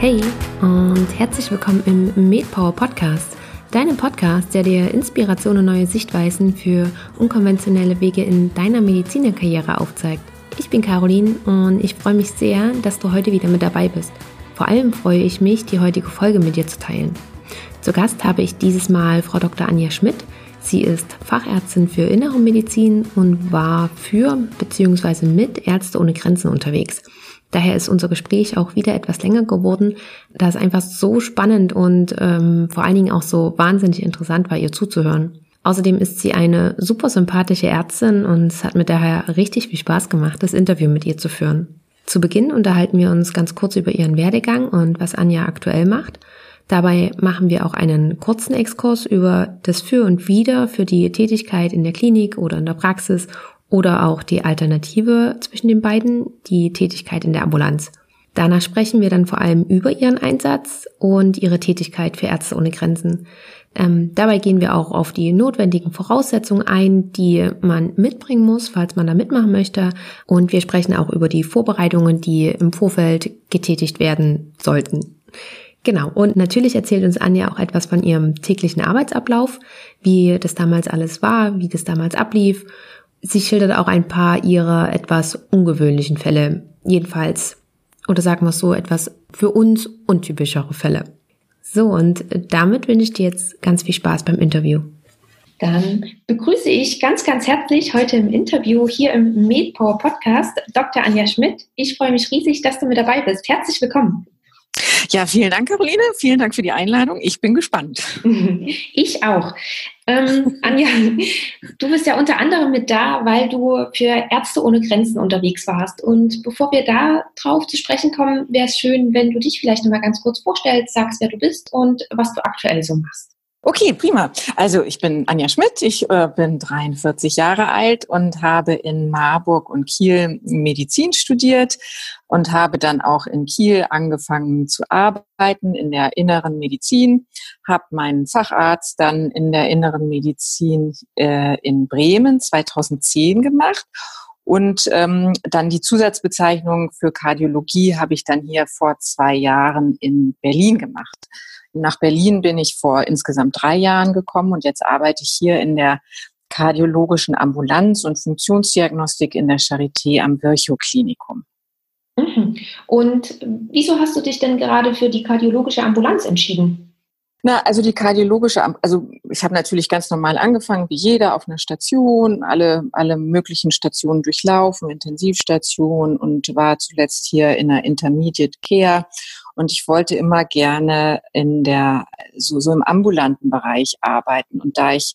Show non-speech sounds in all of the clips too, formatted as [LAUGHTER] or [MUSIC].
Hey und herzlich willkommen im MedPower Podcast, deinem Podcast, der dir Inspiration und neue Sichtweisen für unkonventionelle Wege in deiner Medizinerkarriere aufzeigt. Ich bin Caroline und ich freue mich sehr, dass du heute wieder mit dabei bist. Vor allem freue ich mich, die heutige Folge mit dir zu teilen. Zu Gast habe ich dieses Mal Frau Dr. Anja Schmidt. Sie ist Fachärztin für Innere Medizin und war für bzw. mit Ärzte ohne Grenzen unterwegs. Daher ist unser Gespräch auch wieder etwas länger geworden, da es einfach so spannend und ähm, vor allen Dingen auch so wahnsinnig interessant war, ihr zuzuhören. Außerdem ist sie eine super sympathische Ärztin und es hat mir daher richtig viel Spaß gemacht, das Interview mit ihr zu führen. Zu Beginn unterhalten wir uns ganz kurz über ihren Werdegang und was Anja aktuell macht. Dabei machen wir auch einen kurzen Exkurs über das Für und Wider für die Tätigkeit in der Klinik oder in der Praxis oder auch die Alternative zwischen den beiden, die Tätigkeit in der Ambulanz. Danach sprechen wir dann vor allem über ihren Einsatz und ihre Tätigkeit für Ärzte ohne Grenzen. Ähm, dabei gehen wir auch auf die notwendigen Voraussetzungen ein, die man mitbringen muss, falls man da mitmachen möchte. Und wir sprechen auch über die Vorbereitungen, die im Vorfeld getätigt werden sollten. Genau, und natürlich erzählt uns Anja auch etwas von ihrem täglichen Arbeitsablauf, wie das damals alles war, wie das damals ablief. Sie schildert auch ein paar ihrer etwas ungewöhnlichen Fälle, jedenfalls, oder sagen wir es so, etwas für uns untypischere Fälle. So, und damit wünsche ich dir jetzt ganz viel Spaß beim Interview. Dann begrüße ich ganz, ganz herzlich heute im Interview hier im MedPower Podcast Dr. Anja Schmidt. Ich freue mich riesig, dass du mit dabei bist. Herzlich willkommen. Ja, vielen Dank, Caroline. Vielen Dank für die Einladung. Ich bin gespannt. [LAUGHS] Ich auch. Ähm, Anja, du bist ja unter anderem mit da, weil du für Ärzte ohne Grenzen unterwegs warst. Und bevor wir da drauf zu sprechen kommen, wäre es schön, wenn du dich vielleicht noch mal ganz kurz vorstellst, sagst, wer du bist und was du aktuell so machst. Okay, prima. Also ich bin Anja Schmidt, ich äh, bin 43 Jahre alt und habe in Marburg und Kiel Medizin studiert und habe dann auch in Kiel angefangen zu arbeiten in der inneren Medizin, habe meinen Facharzt dann in der inneren Medizin äh, in Bremen 2010 gemacht und ähm, dann die Zusatzbezeichnung für Kardiologie habe ich dann hier vor zwei Jahren in Berlin gemacht. Nach Berlin bin ich vor insgesamt drei Jahren gekommen und jetzt arbeite ich hier in der kardiologischen Ambulanz und Funktionsdiagnostik in der Charité am Virchow-Klinikum. Mhm. Und wieso hast du dich denn gerade für die kardiologische Ambulanz entschieden? Na, also die kardiologische, also ich habe natürlich ganz normal angefangen, wie jeder auf einer Station, alle, alle möglichen Stationen durchlaufen, Intensivstation und war zuletzt hier in der Intermediate Care. Und ich wollte immer gerne in der, so, so im ambulanten Bereich arbeiten. Und da ich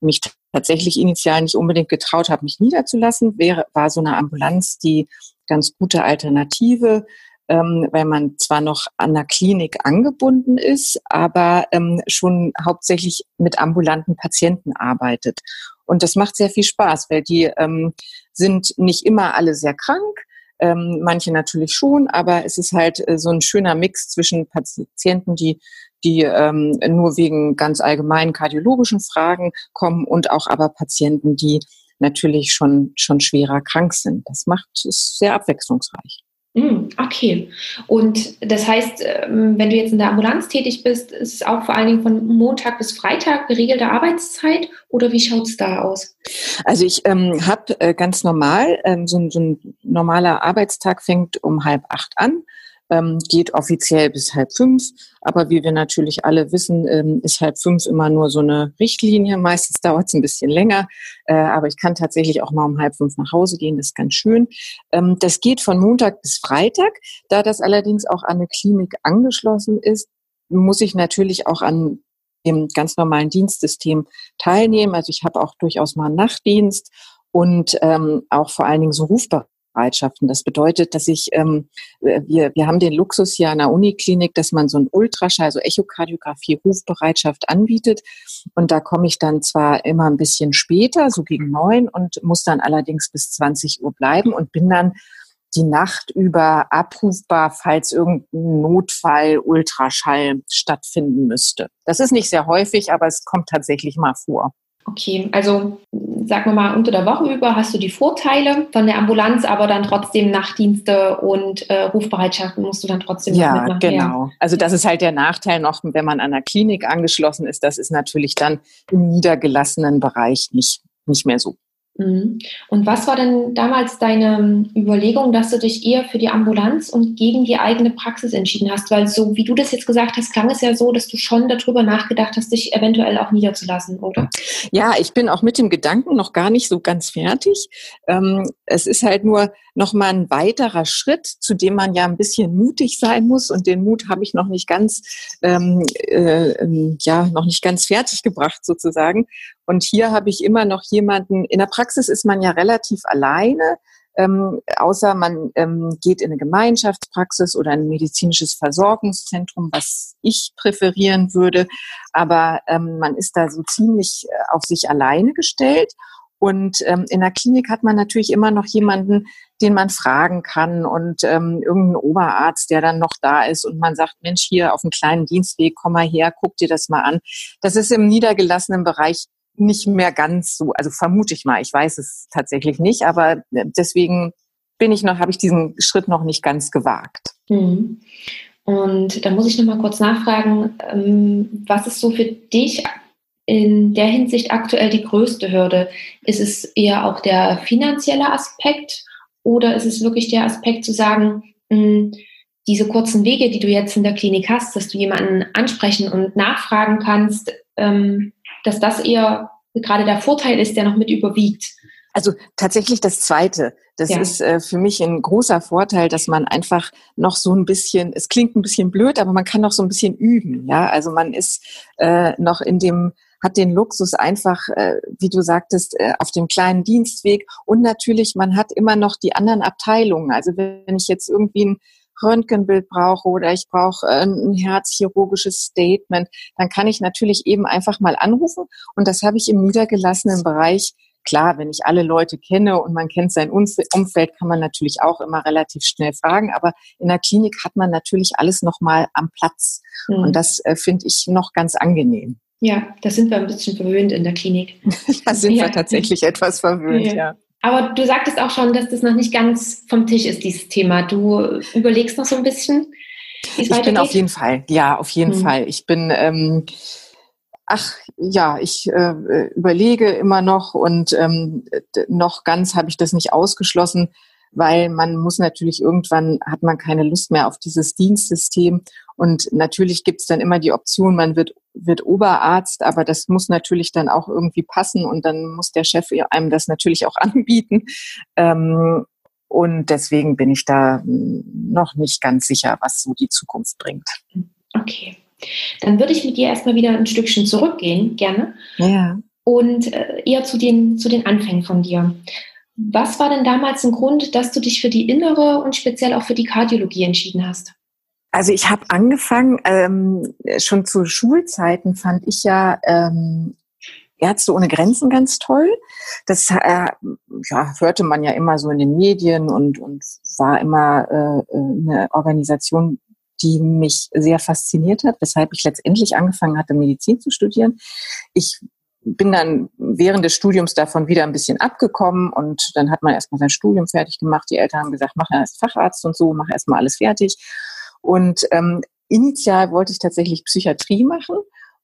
mich tatsächlich initial nicht unbedingt getraut habe, mich niederzulassen, wäre, war so eine Ambulanz die ganz gute Alternative ähm, weil man zwar noch an der Klinik angebunden ist, aber ähm, schon hauptsächlich mit ambulanten Patienten arbeitet. Und das macht sehr viel Spaß, weil die ähm, sind nicht immer alle sehr krank, ähm, manche natürlich schon, aber es ist halt äh, so ein schöner Mix zwischen Patienten, die die ähm, nur wegen ganz allgemeinen kardiologischen Fragen kommen und auch aber Patienten, die natürlich schon schon schwerer krank sind. Das macht es sehr abwechslungsreich. Hm, okay. Und das heißt, ähm, wenn du jetzt in der Ambulanz tätig bist, ist es auch vor allen Dingen von Montag bis Freitag geregelte Arbeitszeit oder wie schaut es da aus? Also ich ähm, habe äh, ganz normal, ähm, so, so, ein normaler Arbeitstag fängt um halb acht an ähm, geht offiziell bis halb fünf. Aber wie wir natürlich alle wissen, ähm, ist halb fünf immer nur so eine Richtlinie. Meistens [LAUGHS] dauert es ein bisschen länger. Äh, aber ich kann tatsächlich auch mal um halb fünf nach Hause gehen. Das ist ganz schön. Ähm, das geht von Montag bis Freitag. Da das allerdings auch an eine Klinik angeschlossen ist, muss ich natürlich auch an dem ganz normalen Dienstsystem teilnehmen. Also ich habe auch durchaus mal einen Nachtdienst und ähm, auch vor allen Dingen so Rufbereitschaft. Bereitschaften. Das bedeutet, dass ich, ähm, wir, wir haben den Luxus hier an der Uniklinik, dass man so ein Ultraschall, also Echokardiographie, Rufbereitschaft anbietet. Und da komme ich dann zwar immer ein bisschen später, so gegen neun, und muss dann allerdings bis 20 Uhr bleiben und bin dann die Nacht über abrufbar, falls irgendein Notfall Ultraschall stattfinden müsste. Das ist nicht sehr häufig, aber es kommt tatsächlich mal vor. Okay, also sagen wir mal, unter der Woche über hast du die Vorteile von der Ambulanz, aber dann trotzdem Nachtdienste und äh, Rufbereitschaften musst du dann trotzdem ja, noch genau. Also das ist halt der Nachteil noch, wenn man an einer Klinik angeschlossen ist. Das ist natürlich dann im niedergelassenen Bereich nicht, nicht mehr so. Und was war denn damals deine Überlegung, dass du dich eher für die Ambulanz und gegen die eigene Praxis entschieden hast? Weil so wie du das jetzt gesagt hast, klang es ja so, dass du schon darüber nachgedacht hast, dich eventuell auch niederzulassen, oder? Ja, ich bin auch mit dem Gedanken noch gar nicht so ganz fertig. Ähm, es ist halt nur noch mal ein weiterer Schritt, zu dem man ja ein bisschen mutig sein muss. Und den Mut habe ich noch nicht ganz, ähm, äh, ähm, ja, noch nicht ganz fertig gebracht sozusagen. Und hier habe ich immer noch jemanden, in der Praxis ist man ja relativ alleine, ähm, außer man ähm, geht in eine Gemeinschaftspraxis oder ein medizinisches Versorgungszentrum, was ich präferieren würde. Aber ähm, man ist da so ziemlich äh, auf sich alleine gestellt. Und ähm, in der Klinik hat man natürlich immer noch jemanden, den man fragen kann und ähm, irgendeinen Oberarzt, der dann noch da ist und man sagt, Mensch, hier auf einem kleinen Dienstweg, komm mal her, guck dir das mal an. Das ist im niedergelassenen Bereich nicht mehr ganz so, also vermute ich mal, ich weiß es tatsächlich nicht, aber äh, deswegen bin ich noch, habe ich diesen Schritt noch nicht ganz gewagt. Mhm. Und da muss ich noch mal kurz nachfragen, ähm, was ist so für dich in der Hinsicht aktuell die größte Hürde? Ist es eher auch der finanzielle Aspekt oder ist es wirklich der Aspekt zu sagen, hm, diese kurzen Wege, die du jetzt in der Klinik hast, dass du jemanden ansprechen und nachfragen kannst, ähm, dass das eher gerade der Vorteil ist, der noch mit überwiegt. Also tatsächlich das Zweite. Das ja. ist äh, für mich ein großer Vorteil, dass man einfach noch so ein bisschen, es klingt ein bisschen blöd, aber man kann noch so ein bisschen üben. Ja, also man ist äh, noch in dem hat den Luxus einfach, äh, wie du sagtest, äh, auf dem kleinen Dienstweg. Und natürlich, man hat immer noch die anderen Abteilungen. Also wenn ich jetzt irgendwie ein Röntgenbild brauche oder ich brauche äh, ein herzchirurgisches Statement, dann kann ich natürlich eben einfach mal anrufen. Und das habe ich im niedergelassenen Bereich Klar, wenn ich alle Leute kenne und man kennt sein Umfeld, kann man natürlich auch immer relativ schnell fragen. Aber in der Klinik hat man natürlich alles nochmal am Platz. Mhm. Und das äh, finde ich noch ganz angenehm. Ja, da sind wir ein bisschen verwöhnt in der Klinik. [LAUGHS] da sind ja. wir tatsächlich etwas verwöhnt, ja. ja. Aber du sagtest auch schon, dass das noch nicht ganz vom Tisch ist, dieses Thema. Du überlegst noch so ein bisschen, Ich bin auf jeden Fall, ja, auf jeden hm. Fall. Ich bin, ähm, ach ja, ich äh, überlege immer noch und ähm, noch ganz habe ich das nicht ausgeschlossen, weil man muss natürlich irgendwann, hat man keine Lust mehr auf dieses Dienstsystem und natürlich gibt es dann immer die Option, man wird, wird Oberarzt, aber das muss natürlich dann auch irgendwie passen und dann muss der Chef einem das natürlich auch [LAUGHS] anbieten. Ähm, und deswegen bin ich da noch nicht ganz sicher, was so die Zukunft bringt. Okay. Dann würde ich mit dir erstmal wieder ein Stückchen zurückgehen, gerne. Ja. Und äh, eher zu den, zu den Anfängen von dir. Was war denn damals ein Grund, dass du dich für die innere und speziell auch für die Kardiologie entschieden hast? Also ich habe angefangen, ähm, schon zu Schulzeiten fand ich ja ähm, Ärzte ohne Grenzen ganz toll. Das äh, ja, hörte man ja immer so in den Medien und, und war immer äh, eine Organisation, die mich sehr fasziniert hat, weshalb ich letztendlich angefangen hatte, Medizin zu studieren. Ich bin dann während des Studiums davon wieder ein bisschen abgekommen und dann hat man erstmal sein Studium fertig gemacht. Die Eltern haben gesagt, mach erst Facharzt und so, mach erstmal alles fertig. Und ähm, initial wollte ich tatsächlich Psychiatrie machen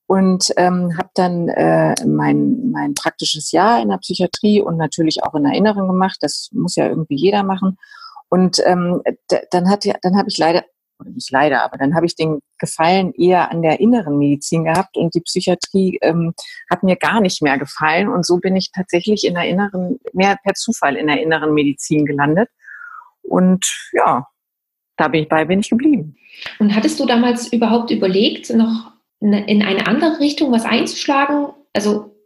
und ähm, habe dann äh, mein, mein praktisches Jahr in der Psychiatrie und natürlich auch in der Inneren gemacht. Das muss ja irgendwie jeder machen. Und ähm, dann hat ja, dann habe ich leider oder nicht leider, aber dann habe ich den Gefallen eher an der inneren Medizin gehabt und die Psychiatrie ähm, hat mir gar nicht mehr gefallen und so bin ich tatsächlich in der inneren, mehr per Zufall in der inneren Medizin gelandet und ja, dabei bin ich geblieben. Und hattest du damals überhaupt überlegt, noch in eine andere Richtung was einzuschlagen? Also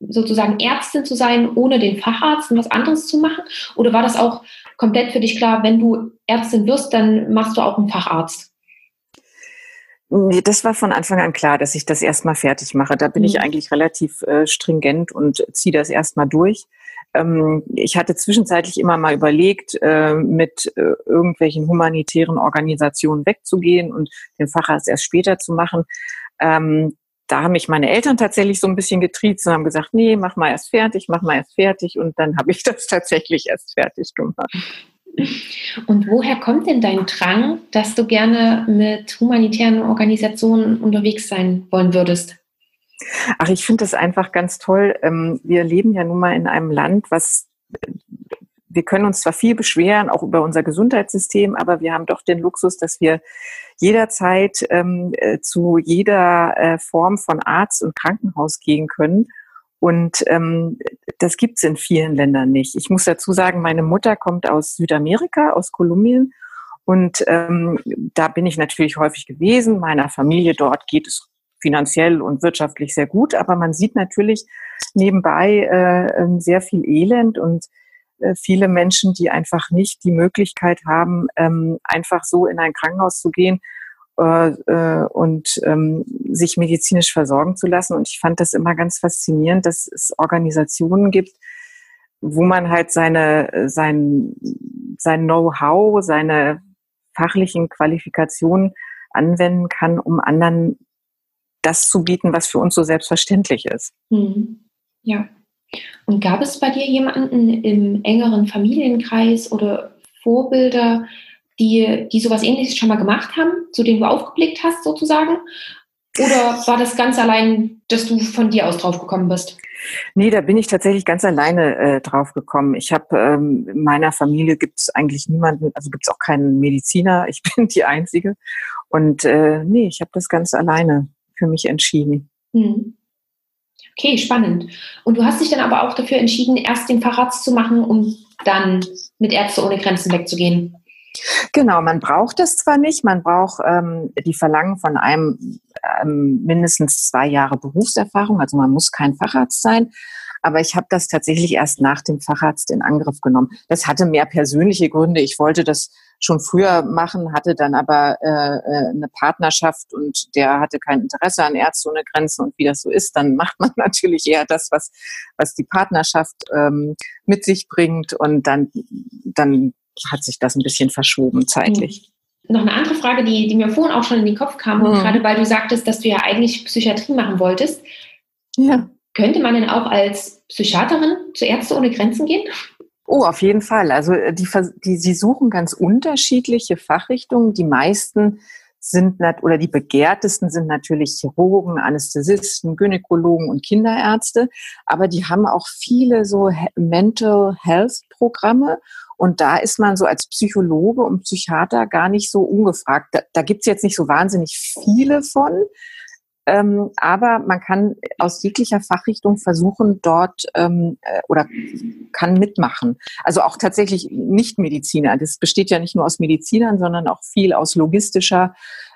sozusagen Ärztin zu sein, ohne den Facharzt und was anderes zu machen? Oder war das auch komplett für dich klar, wenn du Ärztin wirst, dann machst du auch einen Facharzt? Nee, das war von Anfang an klar, dass ich das erstmal fertig mache. Da bin mhm. ich eigentlich relativ äh, stringent und ziehe das erstmal durch. Ähm, ich hatte zwischenzeitlich immer mal überlegt, äh, mit äh, irgendwelchen humanitären Organisationen wegzugehen und den Facharzt erst später zu machen. Ähm, da haben mich meine Eltern tatsächlich so ein bisschen getriezt und haben gesagt, nee, mach mal erst fertig, mach mal erst fertig. Und dann habe ich [LAUGHS] das tatsächlich erst fertig gemacht. Und woher kommt denn dein Drang, dass du gerne mit humanitären Organisationen unterwegs sein wollen würdest? Ach, ich finde das einfach ganz toll. Ähm, wir leben ja nun mal in einem Land, was wir können uns zwar viel beschweren, auch über unser Gesundheitssystem, aber wir haben doch den Luxus, dass wir jederzeit ähm, äh, zu jeder äh, Form von Arzt und Krankenhaus gehen können. Und ähm, das gibt's in vielen Ländern nicht. Ich muss dazu sagen, meine Mutter kommt aus Südamerika, aus Kolumbien. Und ähm, da bin ich natürlich häufig gewesen. Meiner Familie dort geht es finanziell und wirtschaftlich sehr gut, aber man sieht natürlich nebenbei äh, ähm, sehr viel Elend und äh, viele Menschen, die einfach nicht die Möglichkeit haben, ähm, einfach so in ein Krankenhaus zu gehen äh, äh, und ähm, sich medizinisch versorgen zu lassen. Und ich fand das immer ganz faszinierend, dass es Organisationen gibt, wo man halt seine, sein, sein Know-how, seine fachlichen Qualifikationen anwenden kann, um anderen das zu bieten, was für uns so selbstverständlich ist. Mhm. Ja. Und gab es bei dir jemanden im engeren Familienkreis oder Vorbilder, die, die sowas ähnliches schon mal gemacht haben, zu denen du aufgeblickt hast sozusagen? Oder war das ganz allein, dass du von dir aus drauf gekommen bist? Nee, da bin ich tatsächlich ganz alleine äh, drauf gekommen. Ich habe ähm, in meiner Familie gibt es eigentlich niemanden, also gibt es auch keinen Mediziner. Ich [LAUGHS] bin die Einzige. Und äh, nee, ich habe das ganz alleine für mich entschieden. Hm. Okay, spannend. Und du hast dich dann aber auch dafür entschieden, erst den Facharzt zu machen, um dann mit Ärzte ohne Grenzen wegzugehen. Genau, man braucht es zwar nicht, man braucht ähm, die Verlangen von einem ähm, mindestens zwei Jahre Berufserfahrung, also man muss kein Facharzt sein, aber ich habe das tatsächlich erst nach dem Facharzt in Angriff genommen. Das hatte mehr persönliche Gründe. Ich wollte das schon früher machen, hatte dann aber äh, äh, eine Partnerschaft und der hatte kein Interesse an Ärzte ohne Grenzen und wie das so ist, dann [LAUGHS] macht man natürlich eher das, was, was die Partnerschaft ähm, mit sich bringt und dann, dann hat sich das ein bisschen verschoben zeitlich. Mhm. Noch eine andere Frage, die, die mir vorhin auch schon in den Kopf kam, mhm. gerade weil du sagtest, dass du ja eigentlich Psychiatrie machen wolltest. Ja. Könnte man denn auch als Psychiaterin zu Ärzte ohne Grenzen gehen? Oh, auf jeden Fall. Also äh, die, die, sie suchen ganz unterschiedliche Fachrichtungen. Die meisten sind oder die begehrtesten sind natürlich Chirurgen, Anästhesisten, Gynäkologen und Kinderärzte. Aber die haben auch viele so Mental Health Programme. Und da ist man so als Psychologe und Psychiater gar nicht so ungefragt. Da, da gibt's jetzt nicht so wahnsinnig viele von. Ähm, aber man kann aus jeglicher Fachrichtung versuchen, dort ähm, äh, oder kann mitmachen. Also auch tatsächlich Nicht-Mediziner. Das besteht ja nicht nur aus Medizinern, sondern auch viel aus logistischer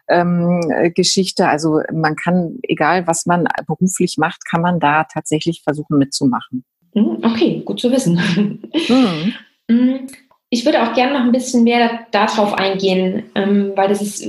ähm, Geschichte. Also man kann, egal was man beruflich macht, kann man da tatsächlich versuchen mitzumachen. Hm, okay, gut zu wissen. Mhm. Hm, [LAUGHS] ich würde auch gerne noch ein bisschen mehr darauf eingehen, ähm, weil das ist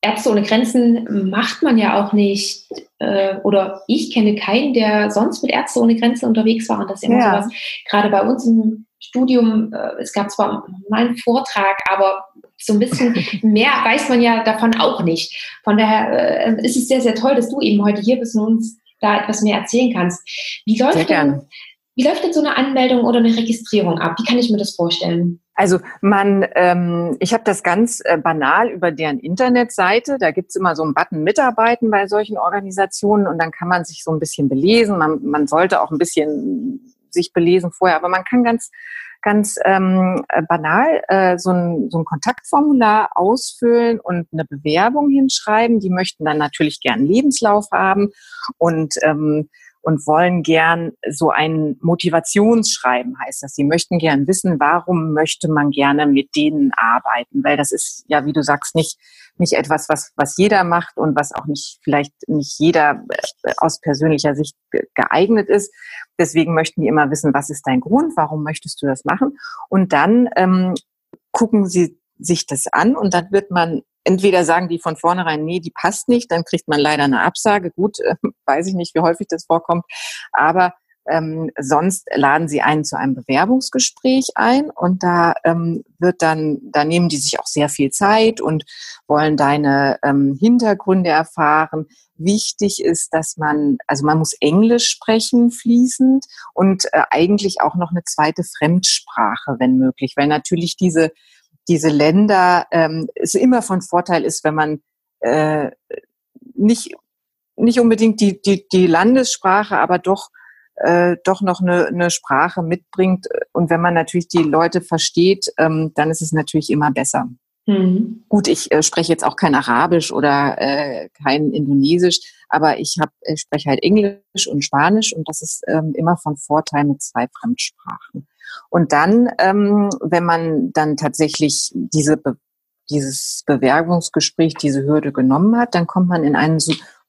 Ärzte ohne Grenzen macht man ja auch nicht, äh, oder ich kenne keinen, der sonst mit Ärzte ohne Grenzen unterwegs war. Und das ist immer ja. sowas, gerade bei uns im Studium, äh, es gab zwar mal einen Vortrag, aber so ein bisschen [LAUGHS] mehr weiß man ja davon auch nicht. Von daher äh, ist es sehr, sehr toll, dass du eben heute hier bist und uns da etwas mehr erzählen kannst. Wie läuft, denn, wie läuft denn so eine Anmeldung oder eine Registrierung ab? Wie kann ich mir das vorstellen? Also man, ähm, ich habe das ganz äh, banal über deren Internetseite. Da gibt's immer so einen Button Mitarbeiten bei solchen Organisationen und dann kann man sich so ein bisschen belesen. Man, man sollte auch ein bisschen sich belesen vorher, aber man kann ganz ganz ähm, äh, banal äh, so, ein, so ein Kontaktformular ausfüllen und eine Bewerbung hinschreiben. Die möchten dann natürlich gern Lebenslauf haben und ähm, und wollen gern so ein Motivationsschreiben, heißt das. Sie möchten gern wissen, warum möchte man gerne mit denen arbeiten, weil das ist ja, wie du sagst, nicht, nicht etwas, was, was jeder macht und was auch nicht, vielleicht nicht jeder äh, aus persönlicher Sicht geeignet ist. Deswegen möchten die immer wissen, was ist dein Grund, warum möchtest du das machen? Und dann ähm, gucken sie sich das an und dann wird man entweder sagen die von vornherein, nee, die passt nicht, dann kriegt man leider eine Absage. Gut, äh, [LAUGHS] weiß ich nicht, wie häufig das vorkommt. Aber ähm, sonst laden sie einen zu einem Bewerbungsgespräch ein und da ähm, wird dann, da nehmen die sich auch sehr viel Zeit und wollen deine ähm, Hintergründe erfahren. Wichtig ist, dass man, also man muss Englisch sprechen fließend und äh, eigentlich auch noch eine zweite Fremdsprache, wenn möglich, weil natürlich diese diese Länder ähm, es immer von Vorteil ist, wenn man äh, nicht nicht unbedingt die, die, die Landessprache, aber doch äh, doch noch eine, eine Sprache mitbringt. Und wenn man natürlich die Leute versteht, ähm, dann ist es natürlich immer besser. Mhm. Gut, ich äh, spreche jetzt auch kein Arabisch oder äh, kein Indonesisch, aber ich, hab, ich spreche halt Englisch und Spanisch und das ist ähm, immer von Vorteil mit zwei Fremdsprachen. Und dann, ähm, wenn man dann tatsächlich diese Be dieses Bewerbungsgespräch, diese Hürde genommen hat, dann kommt man in einen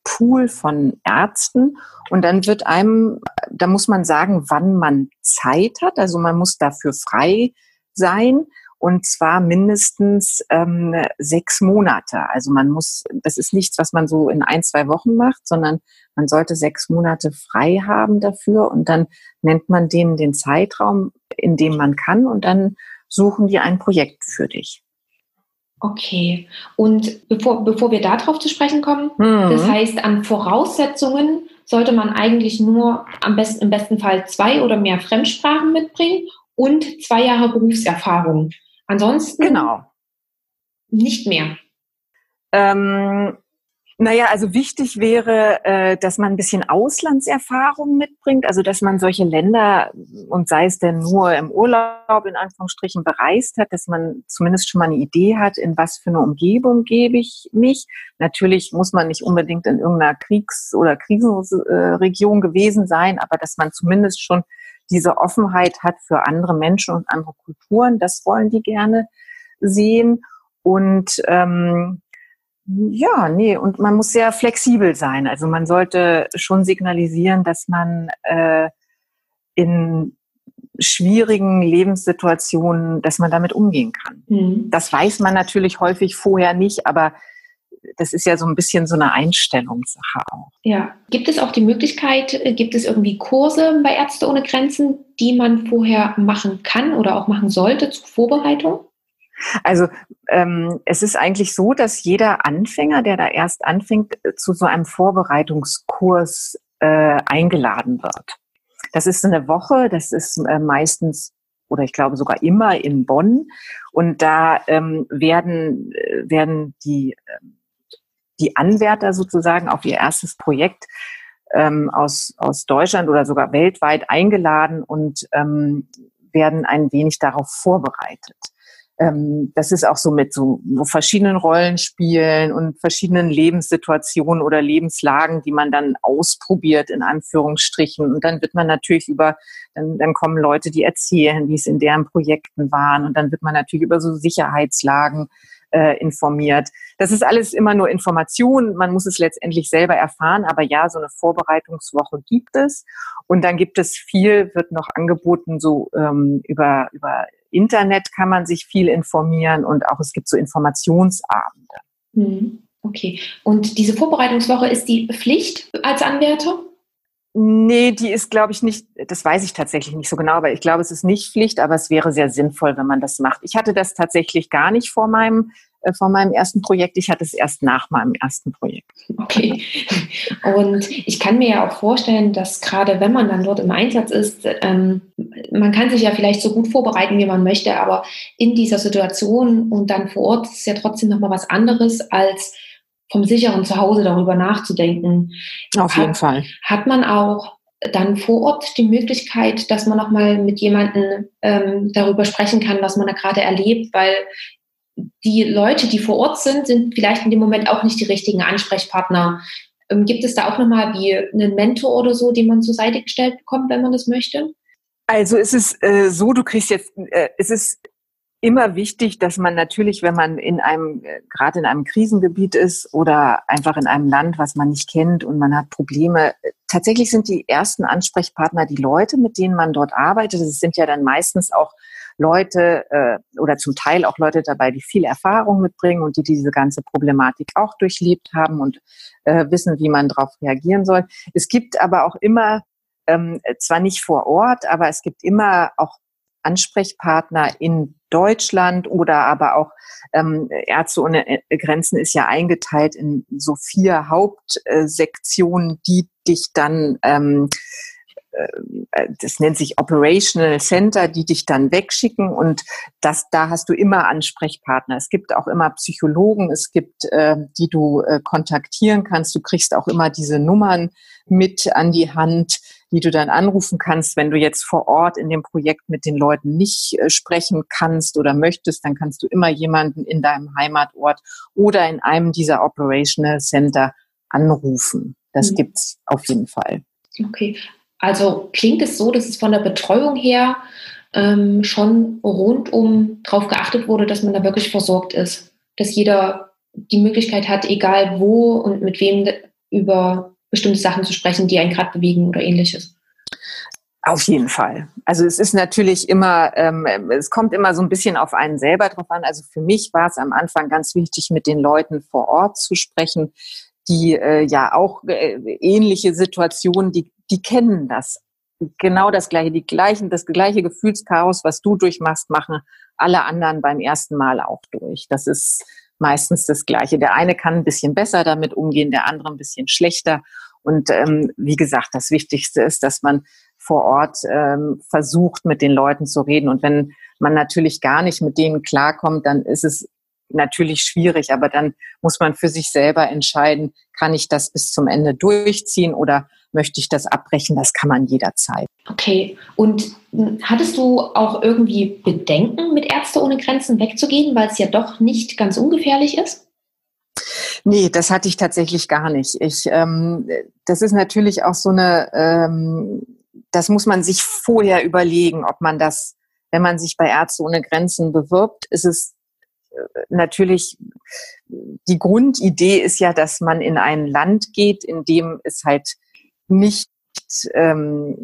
Pool von Ärzten und dann wird einem, da muss man sagen, wann man Zeit hat. Also man muss dafür frei sein und zwar mindestens ähm, sechs Monate. Also man muss, das ist nichts, was man so in ein, zwei Wochen macht, sondern man sollte sechs Monate frei haben dafür und dann nennt man denen den Zeitraum, in dem man kann und dann suchen die ein Projekt für dich. Okay. Und bevor, bevor wir darauf zu sprechen kommen, mhm. das heißt, an Voraussetzungen sollte man eigentlich nur am besten, im besten Fall zwei oder mehr Fremdsprachen mitbringen und zwei Jahre Berufserfahrung. Ansonsten genau. nicht mehr. Ähm, naja, also wichtig wäre, äh, dass man ein bisschen Auslandserfahrung mitbringt, also dass man solche Länder und sei es denn nur im Urlaub in Anführungsstrichen bereist hat, dass man zumindest schon mal eine Idee hat, in was für eine Umgebung gebe ich mich. Natürlich muss man nicht unbedingt in irgendeiner Kriegs- oder Krisenregion gewesen sein, aber dass man zumindest schon diese Offenheit hat für andere Menschen und andere Kulturen, das wollen die gerne sehen. Und ähm, ja, nee, und man muss sehr flexibel sein. Also man sollte schon signalisieren, dass man äh, in schwierigen Lebenssituationen, dass man damit umgehen kann. Mhm. Das weiß man natürlich häufig vorher nicht, aber das ist ja so ein bisschen so eine Einstellungssache auch. Ja. Gibt es auch die Möglichkeit, äh, gibt es irgendwie Kurse bei Ärzte ohne Grenzen, die man vorher machen kann oder auch machen sollte zur Vorbereitung? Also ähm, es ist eigentlich so, dass jeder Anfänger, der da erst anfängt, äh, zu so einem Vorbereitungskurs äh, eingeladen wird. Das ist eine Woche, das ist äh, meistens oder ich glaube sogar immer in Bonn. Und da ähm, werden, äh, werden die, ähm, die Anwärter sozusagen auf ihr erstes Projekt ähm, aus, aus Deutschland oder sogar weltweit eingeladen und ähm, werden ein wenig darauf vorbereitet ähm, das ist auch so mit so verschiedenen Rollenspielen und verschiedenen Lebenssituationen oder Lebenslagen, die man dann ausprobiert, in Anführungsstrichen. Und dann wird man natürlich über, dann, dann kommen Leute, die erzählen, wie es in deren Projekten waren. Und dann wird man natürlich über so Sicherheitslagen äh, informiert. Das ist alles immer nur Information. Man muss es letztendlich selber erfahren. Aber ja, so eine Vorbereitungswoche gibt es. Und dann gibt es viel, wird noch angeboten, so ähm, über, über Internet kann man sich viel informieren und auch es gibt so Informationsabende. Hm, okay. Und diese Vorbereitungswoche ist die Pflicht als Anwärter? Nee, die ist, glaube ich, nicht, das weiß ich tatsächlich nicht so genau, aber ich glaube, es ist nicht Pflicht, aber es wäre sehr sinnvoll, wenn man das macht. Ich hatte das tatsächlich gar nicht vor meinem äh, von meinem ersten Projekt. Ich hatte es erst nach meinem ersten Projekt. Okay. Und ich kann mir ja auch vorstellen, dass gerade wenn man dann dort im Einsatz ist, ähm, man kann sich ja vielleicht so gut vorbereiten, wie man möchte, aber in dieser Situation und dann vor Ort ist ja trotzdem nochmal was anderes als vom sicheren Zuhause darüber nachzudenken. Auf jeden Fall. Hat man auch dann vor Ort die Möglichkeit, dass man nochmal mit jemandem ähm, darüber sprechen kann, was man da gerade erlebt, weil die Leute, die vor Ort sind, sind vielleicht in dem Moment auch nicht die richtigen Ansprechpartner. Ähm, gibt es da auch nochmal wie einen Mentor oder so, den man zur Seite gestellt bekommt, wenn man das möchte? Also es ist äh, so, du kriegst jetzt, äh, es ist immer wichtig, dass man natürlich, wenn man in einem, äh, gerade in einem Krisengebiet ist oder einfach in einem Land, was man nicht kennt und man hat Probleme, äh, tatsächlich sind die ersten Ansprechpartner die Leute, mit denen man dort arbeitet. Es sind ja dann meistens auch Leute äh, oder zum Teil auch Leute dabei, die viel Erfahrung mitbringen und die diese ganze Problematik auch durchlebt haben und äh, wissen, wie man darauf reagieren soll. Es gibt aber auch immer ähm, zwar nicht vor Ort, aber es gibt immer auch Ansprechpartner in Deutschland oder aber auch ähm, Ärzte ohne äh, Grenzen ist ja eingeteilt in so vier Hauptsektionen, die dich dann ähm, äh, das nennt sich Operational Center, die dich dann wegschicken und das, da hast du immer Ansprechpartner. Es gibt auch immer Psychologen, es gibt, äh, die du äh, kontaktieren kannst. Du kriegst auch immer diese Nummern mit an die Hand, die du dann anrufen kannst. Wenn du jetzt vor Ort in dem Projekt mit den Leuten nicht äh, sprechen kannst oder möchtest, dann kannst du immer jemanden in deinem Heimatort oder in einem dieser Operational Center anrufen. Das mhm. gibt's auf jeden Fall. Okay, also klingt es so, dass es von der Betreuung her ähm, schon rundum darauf geachtet wurde, dass man da wirklich versorgt ist, dass jeder die Möglichkeit hat, egal wo und mit wem über bestimmte Sachen zu sprechen, die einen gerade bewegen oder ähnliches. Auf jeden Fall. Also es ist natürlich immer, ähm, es kommt immer so ein bisschen auf einen selber drauf an. Also für mich war es am Anfang ganz wichtig, mit den Leuten vor Ort zu sprechen, die äh, ja auch äh, ähnliche Situationen, die die kennen das. Genau das gleiche, die gleichen, das gleiche Gefühlschaos, was du durchmachst, machen alle anderen beim ersten Mal auch durch. Das ist meistens das Gleiche. Der eine kann ein bisschen besser damit umgehen, der andere ein bisschen schlechter. Und ähm, wie gesagt, das Wichtigste ist, dass man vor Ort ähm, versucht, mit den Leuten zu reden. Und wenn man natürlich gar nicht mit denen klarkommt, dann ist es natürlich schwierig. Aber dann muss man für sich selber entscheiden, kann ich das bis zum Ende durchziehen oder möchte ich das abbrechen, das kann man jederzeit. Okay, und hattest du auch irgendwie Bedenken, mit Ärzte ohne Grenzen wegzugehen, weil es ja doch nicht ganz ungefährlich ist? Nee, das hatte ich tatsächlich gar nicht. Ich, ähm, das ist natürlich auch so eine, ähm, das muss man sich vorher überlegen, ob man das, wenn man sich bei Ärzte ohne Grenzen bewirbt, ist es natürlich, die Grundidee ist ja, dass man in ein Land geht, in dem es halt nicht ähm,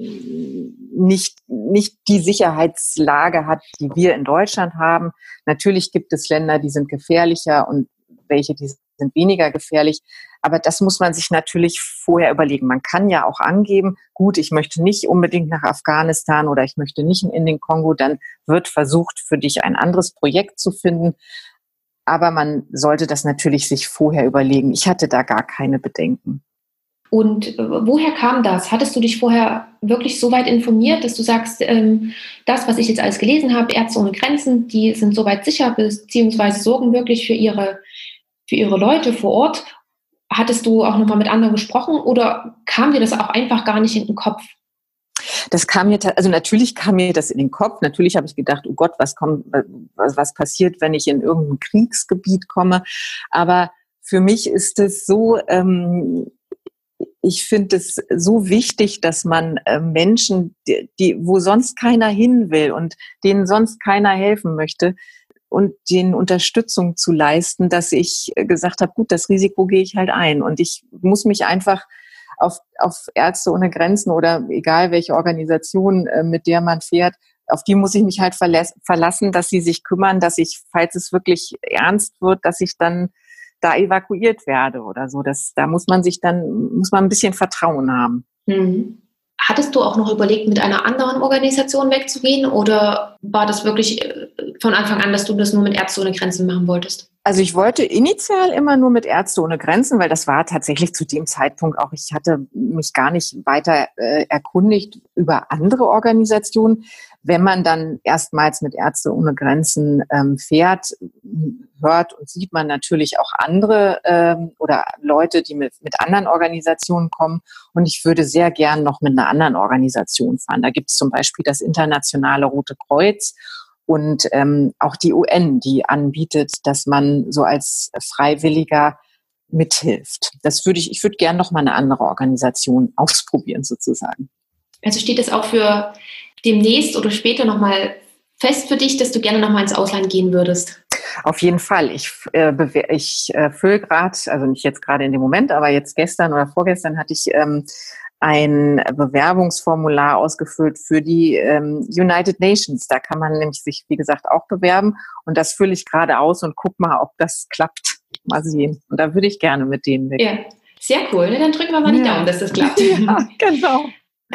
nicht, nicht die Sicherheitslage hat, die wir in Deutschland haben. Natürlich gibt es Länder, die sind gefährlicher und welche, die sind weniger gefährlich. Aber das muss man sich natürlich vorher überlegen. Man kann ja auch angeben, gut, ich möchte nicht unbedingt nach Afghanistan oder ich möchte nicht in den Kongo. Dann wird versucht, für dich ein anderes Projekt zu finden. Aber man sollte das natürlich sich vorher überlegen. Ich hatte da gar keine Bedenken. Und äh, woher kam das? Hattest du dich vorher wirklich so weit informiert, dass du sagst, ähm, das, was ich jetzt alles gelesen habe, Ärzte ohne Grenzen, die sind soweit sicher, beziehungsweise sorgen wirklich für ihre, für ihre Leute vor Ort? Hattest du auch nochmal mit anderen gesprochen oder kam dir das auch einfach gar nicht in den Kopf? Das kam mir, also natürlich kam mir das in den Kopf. Natürlich habe ich gedacht, oh Gott, was kommt, was, was passiert, wenn ich in irgendein Kriegsgebiet komme? Aber für mich ist es so, ähm, ich finde es so wichtig, dass man äh, Menschen, die, die, wo sonst keiner hin will und denen sonst keiner helfen möchte, und denen Unterstützung zu leisten, dass ich gesagt habe, gut, das Risiko gehe ich halt ein. Und ich muss mich einfach auf, auf Ärzte ohne Grenzen oder egal welche Organisation, äh, mit der man fährt, auf die muss ich mich halt verlassen, dass sie sich kümmern, dass ich, falls es wirklich ernst wird, dass ich dann da evakuiert werde oder so. Das, da muss man sich dann, muss man ein bisschen Vertrauen haben. Mhm. Hattest du auch noch überlegt, mit einer anderen Organisation wegzugehen oder war das wirklich äh, von Anfang an, dass du das nur mit Ärzte ohne Grenzen machen wolltest? Also ich wollte initial immer nur mit Ärzte ohne Grenzen, weil das war tatsächlich zu dem Zeitpunkt auch, ich hatte mich gar nicht weiter äh, erkundigt über andere Organisationen. Wenn man dann erstmals mit Ärzte ohne Grenzen ähm, fährt, hört und sieht man natürlich auch andere ähm, oder Leute, die mit, mit anderen Organisationen kommen. Und ich würde sehr gern noch mit einer anderen Organisation fahren. Da gibt es zum Beispiel das Internationale Rote Kreuz und ähm, auch die UN, die anbietet, dass man so als Freiwilliger mithilft. Das würde ich, ich würde gern noch mal eine andere Organisation [LAUGHS] ausprobieren sozusagen. Also steht es auch für demnächst oder später noch mal fest für dich, dass du gerne noch mal ins Ausland gehen würdest? Auf jeden Fall. Ich, äh, ich äh, fülle gerade, also nicht jetzt gerade in dem Moment, aber jetzt gestern oder vorgestern hatte ich ähm, ein Bewerbungsformular ausgefüllt für die ähm, United Nations. Da kann man nämlich sich, wie gesagt, auch bewerben. Und das fülle ich gerade aus und guck mal, ob das klappt. Mal sehen. Und da würde ich gerne mit denen weg. Ja, sehr cool. Dann drücken wir mal die ja. Daumen, dass das klappt. [LAUGHS] Ja, genau.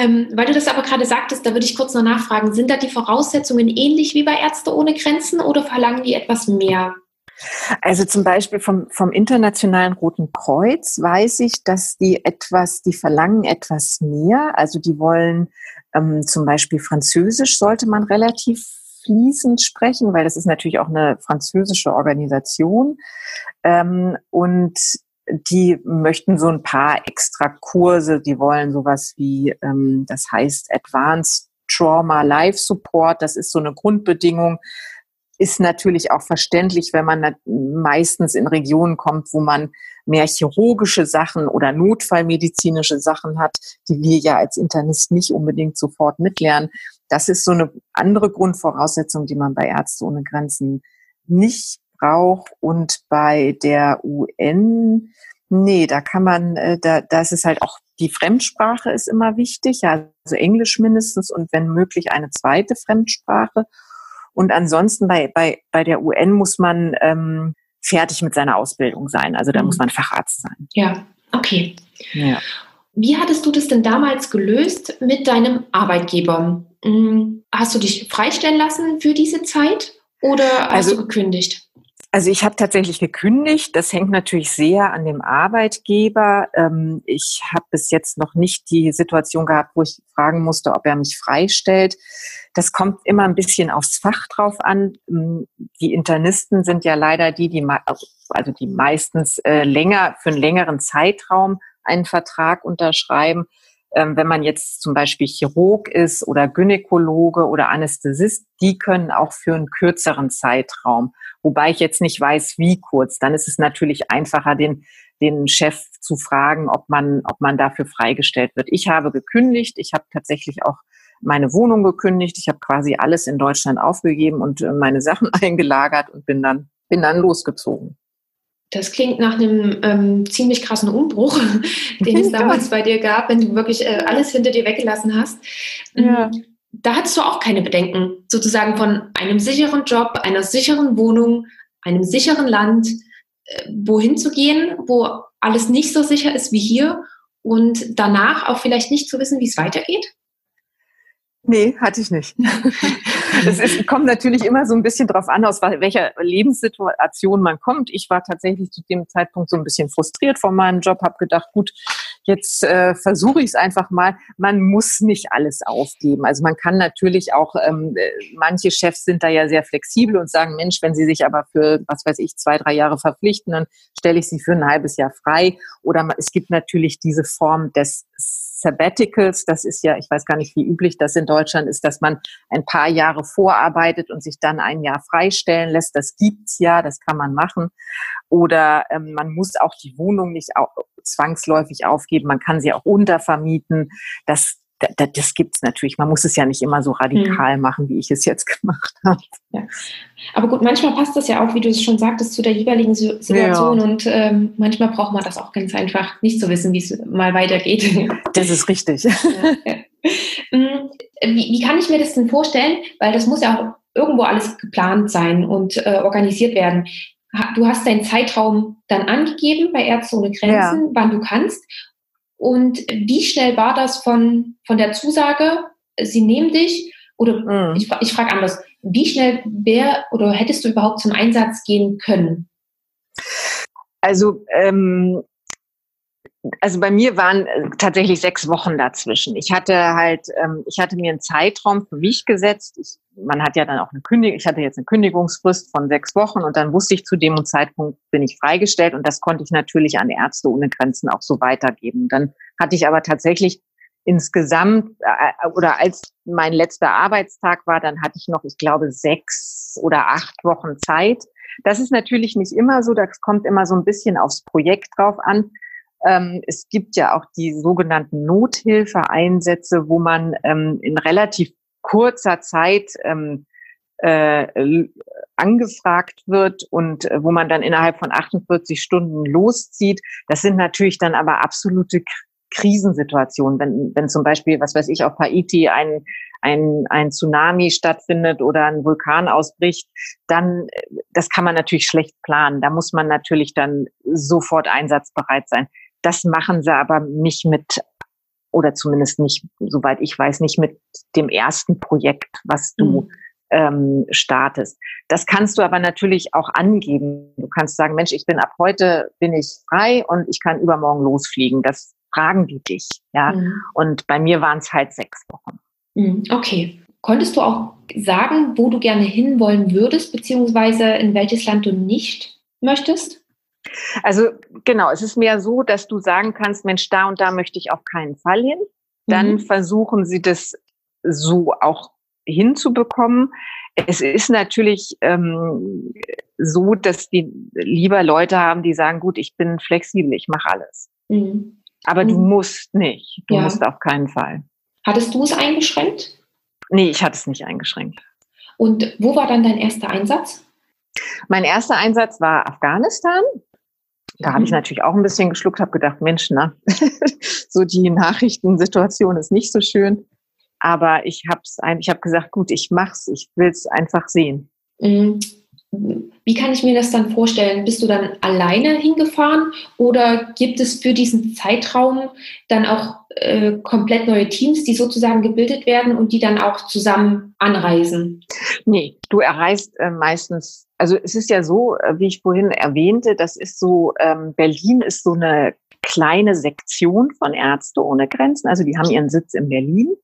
Ähm, weil du das aber gerade sagtest, da würde ich kurz noch nachfragen, sind da die Voraussetzungen ähnlich wie bei Ärzte ohne Grenzen oder verlangen die etwas mehr? Also zum Beispiel vom, vom Internationalen Roten Kreuz weiß ich, dass die etwas, die verlangen etwas mehr. Also die wollen ähm, zum Beispiel Französisch sollte man relativ fließend sprechen, weil das ist natürlich auch eine französische Organisation. Ähm, und die möchten so ein paar extra Kurse, die wollen sowas wie, ähm, das heißt Advanced Trauma Life Support, das ist so eine Grundbedingung, ist natürlich auch verständlich, wenn man meistens in Regionen kommt, wo man mehr chirurgische Sachen oder notfallmedizinische Sachen hat, die wir ja als Internist nicht unbedingt sofort mitlernen. Das ist so eine andere Grundvoraussetzung, die man bei Ärzte ohne Grenzen nicht braucht. Und bei der UN, nee, da kann man, äh, da, da ist es halt auch, die Fremdsprache ist immer wichtig, also Englisch mindestens und wenn möglich eine zweite Fremdsprache. Und ansonsten bei, bei, bei der UN muss man ähm, fertig mit seiner Ausbildung sein. Also da mhm. muss man Facharzt sein. Ja, okay. Ja. Wie hattest du das denn damals gelöst mit deinem Arbeitgeber? Hm, hast du dich freistellen lassen für diese Zeit oder hast also, du gekündigt? Also ich habe tatsächlich gekündigt. Das hängt natürlich sehr an dem Arbeitgeber. Ähm, ich habe bis jetzt noch nicht die Situation gehabt, wo ich fragen musste, ob er mich freistellt. Das kommt immer ein bisschen aufs Fach drauf an. Hm, die Internisten sind ja leider die, die also die meistens äh, länger für einen längeren Zeitraum einen Vertrag unterschreiben. Ähm, wenn man jetzt zum Beispiel Chirurg ist oder Gynäkologe oder Anästhesist, die können auch für einen kürzeren Zeitraum. Wobei ich jetzt nicht weiß, wie kurz. Dann ist es natürlich einfacher, den, den Chef zu fragen, ob man, ob man dafür freigestellt wird. Ich habe gekündigt. Ich habe tatsächlich auch meine Wohnung gekündigt. Ich habe quasi alles in Deutschland aufgegeben und äh, meine Sachen [LAUGHS] eingelagert und bin dann, bin dann losgezogen. Das klingt nach einem ähm, ziemlich krassen Umbruch, [LAUGHS] den es damals bei dir gab, wenn du wirklich äh, alles hinter dir weggelassen hast. Mm, ja. Da hattest du auch keine Bedenken, sozusagen von einem sicheren Job, einer sicheren Wohnung, einem sicheren Land, äh, wohin zu gehen, wo alles nicht so sicher ist wie hier und danach auch vielleicht nicht zu wissen, wie es weitergeht? Nee, hatte ich nicht. [LAUGHS] Es ist, kommt natürlich immer so ein bisschen drauf an, aus welcher Lebenssituation man kommt. Ich war tatsächlich zu dem Zeitpunkt so ein bisschen frustriert von meinem Job, habe gedacht, gut, jetzt äh, versuche ich es einfach mal. Man muss nicht alles aufgeben. Also man kann natürlich auch, ähm, äh, manche Chefs sind da ja sehr flexibel und sagen, Mensch, wenn Sie sich aber für, was weiß ich, zwei, drei Jahre verpflichten, dann stelle ich Sie für ein halbes Jahr frei. Oder es gibt natürlich diese Form des Sabbaticals, das ist ja, ich weiß gar nicht, wie üblich das in Deutschland ist, dass man ein paar Jahre vorarbeitet und sich dann ein Jahr freistellen lässt. Das gibt's ja, das kann man machen. Oder ähm, man muss auch die Wohnung nicht zwangsläufig aufgeben, man kann sie auch untervermieten. Das, das, das gibt es natürlich. Man muss es ja nicht immer so radikal mhm. machen, wie ich es jetzt [LAUGHS] gemacht habe. Ja. Aber gut, manchmal passt das ja auch, wie du es schon sagtest, zu der jeweiligen Situation ja. und ähm, manchmal braucht man das auch ganz einfach, nicht zu wissen, wie es mal weitergeht. [LAUGHS] Das ist richtig. Ja. Mm, wie, wie, kann ich mir das denn vorstellen? Weil das muss ja auch irgendwo alles geplant sein und äh, organisiert werden. Du hast deinen Zeitraum dann angegeben bei Ärzte ohne Grenzen, wann du kannst. Und wie schnell war das von, von der Zusage, sie nehmen dich? Oder mhm. ich, ich frage anders, wie schnell wär oder hättest du überhaupt zum Einsatz gehen können? Also ähm, also bei mir waren äh, tatsächlich sechs Wochen dazwischen. Ich hatte halt, ähm, ich hatte mir einen Zeitraum für mich gesetzt. Ich, man hat ja dann auch eine Kündigung, ich hatte jetzt eine Kündigungsfrist von sechs Wochen und dann wusste ich, zu dem Zeitpunkt bin ich freigestellt und das konnte ich natürlich an Ärzte ohne Grenzen auch so weitergeben. Dann hatte ich aber tatsächlich insgesamt äh, oder als mein letzter Arbeitstag war, dann hatte ich noch, ich glaube, sechs oder acht Wochen Zeit. Das ist natürlich nicht immer so, das kommt immer so ein bisschen aufs Projekt drauf an. Ähm, es gibt ja auch die sogenannten Nothilfeeinsätze, wo man ähm, in relativ kurzer Zeit ähm, äh, angefragt wird und äh, wo man dann innerhalb von 48 Stunden loszieht. Das sind natürlich dann aber absolute Krisensituationen. Wenn, wenn zum Beispiel, was weiß ich, auf Haiti ein, ein, ein Tsunami stattfindet oder ein Vulkan ausbricht, dann, äh, das kann man natürlich schlecht planen. Da muss man natürlich dann sofort einsatzbereit sein. Das machen sie aber nicht mit oder zumindest nicht, soweit ich weiß, nicht mit dem ersten Projekt, was du mhm. ähm, startest. Das kannst du aber natürlich auch angeben. Du kannst sagen, Mensch, ich bin ab heute bin ich frei und ich kann übermorgen losfliegen. Das fragen die dich, ja. Mhm. Und bei mir waren es halt sechs Wochen. Mhm. Okay. Konntest du auch sagen, wo du gerne hinwollen würdest, beziehungsweise in welches Land du nicht möchtest? Also genau, es ist mehr so, dass du sagen kannst, Mensch, da und da möchte ich auf keinen Fall hin. Dann mhm. versuchen sie das so auch hinzubekommen. Es ist natürlich ähm, so, dass die lieber Leute haben, die sagen, gut, ich bin flexibel, ich mache alles. Mhm. Aber du mhm. musst nicht. Du ja. musst auf keinen Fall. Hattest du es eingeschränkt? Nee, ich hatte es nicht eingeschränkt. Und wo war dann dein erster Einsatz? Mein erster Einsatz war Afghanistan. Da habe ich mhm. natürlich auch ein bisschen geschluckt, habe gedacht, Mensch, na, [LAUGHS] so die Nachrichtensituation ist nicht so schön. Aber ich habe ich habe gesagt, gut, ich mach's, ich will es einfach sehen. Mhm. Wie kann ich mir das dann vorstellen? Bist du dann alleine hingefahren oder gibt es für diesen Zeitraum dann auch äh, komplett neue Teams, die sozusagen gebildet werden und die dann auch zusammen anreisen? Nee, du erreist äh, meistens, also es ist ja so, äh, wie ich vorhin erwähnte, das ist so, ähm, Berlin ist so eine kleine Sektion von Ärzte ohne Grenzen, also die haben ihren Sitz in Berlin.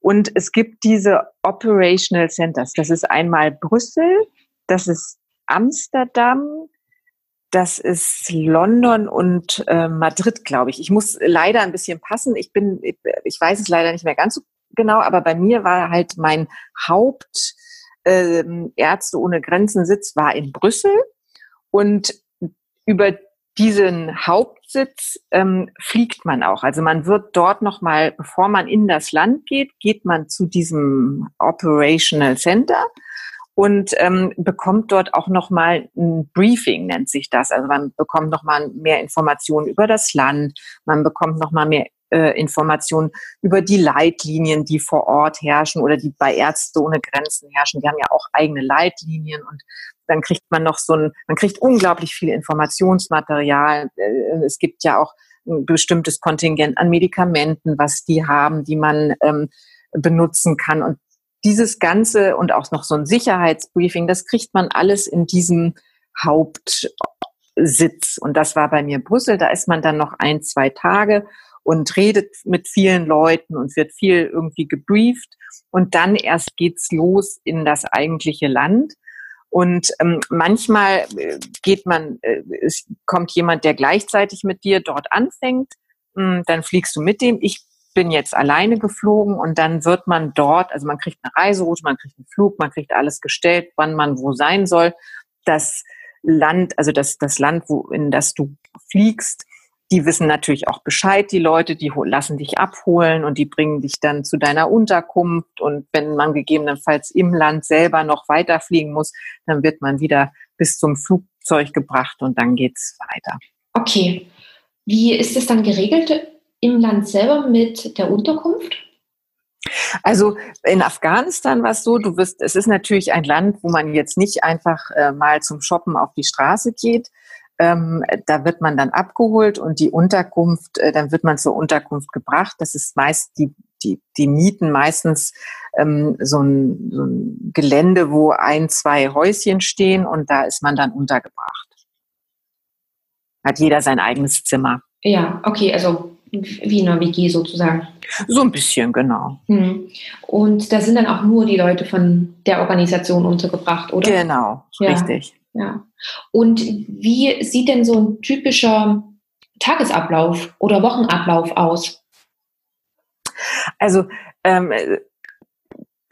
Und es gibt diese Operational Centers. Das ist einmal Brüssel, das ist Amsterdam, das ist London und äh, Madrid, glaube ich. Ich muss leider ein bisschen passen. Ich bin, ich, ich weiß es leider nicht mehr ganz so genau, aber bei mir war halt mein Haupt äh, Ärzte ohne Grenzen Sitz war in Brüssel und über diesen Hauptsitz ähm, fliegt man auch. Also man wird dort nochmal, bevor man in das Land geht, geht man zu diesem Operational Center und ähm, bekommt dort auch nochmal ein Briefing, nennt sich das. Also man bekommt nochmal mehr Informationen über das Land, man bekommt nochmal mehr äh, Informationen über die Leitlinien, die vor Ort herrschen oder die bei Ärzte ohne Grenzen herrschen. Die haben ja auch eigene Leitlinien und dann kriegt man noch so ein, man kriegt unglaublich viel Informationsmaterial. Äh, es gibt ja auch ein bestimmtes Kontingent an Medikamenten, was die haben, die man ähm, benutzen kann. Und dieses Ganze und auch noch so ein Sicherheitsbriefing, das kriegt man alles in diesem Hauptsitz. Und das war bei mir Brüssel. Da ist man dann noch ein, zwei Tage und redet mit vielen Leuten und wird viel irgendwie gebrieft. Und dann erst geht's los in das eigentliche Land. Und ähm, manchmal äh, geht man, äh, es kommt jemand, der gleichzeitig mit dir dort anfängt. Hm, dann fliegst du mit dem. Ich bin jetzt alleine geflogen und dann wird man dort, also man kriegt eine Reiseroute, man kriegt einen Flug, man kriegt alles gestellt, wann man wo sein soll. Das Land, also das, das Land, wo, in das du fliegst, die wissen natürlich auch Bescheid, die Leute, die lassen dich abholen und die bringen dich dann zu deiner Unterkunft. Und wenn man gegebenenfalls im Land selber noch weiterfliegen muss, dann wird man wieder bis zum Flugzeug gebracht und dann geht's weiter. Okay. Wie ist es dann geregelt? im Land selber mit der Unterkunft? Also in Afghanistan war es so, du wirst, es ist natürlich ein Land, wo man jetzt nicht einfach äh, mal zum Shoppen auf die Straße geht. Ähm, da wird man dann abgeholt und die Unterkunft, äh, dann wird man zur Unterkunft gebracht. Das ist meist die, die, die Mieten meistens ähm, so, ein, so ein Gelände, wo ein, zwei Häuschen stehen und da ist man dann untergebracht. Hat jeder sein eigenes Zimmer. Ja, okay, also wie in einer WG sozusagen. So ein bisschen, genau. Hm. Und da sind dann auch nur die Leute von der Organisation untergebracht, oder? Genau, ja. richtig. Ja. Und wie sieht denn so ein typischer Tagesablauf oder Wochenablauf aus? Also ähm,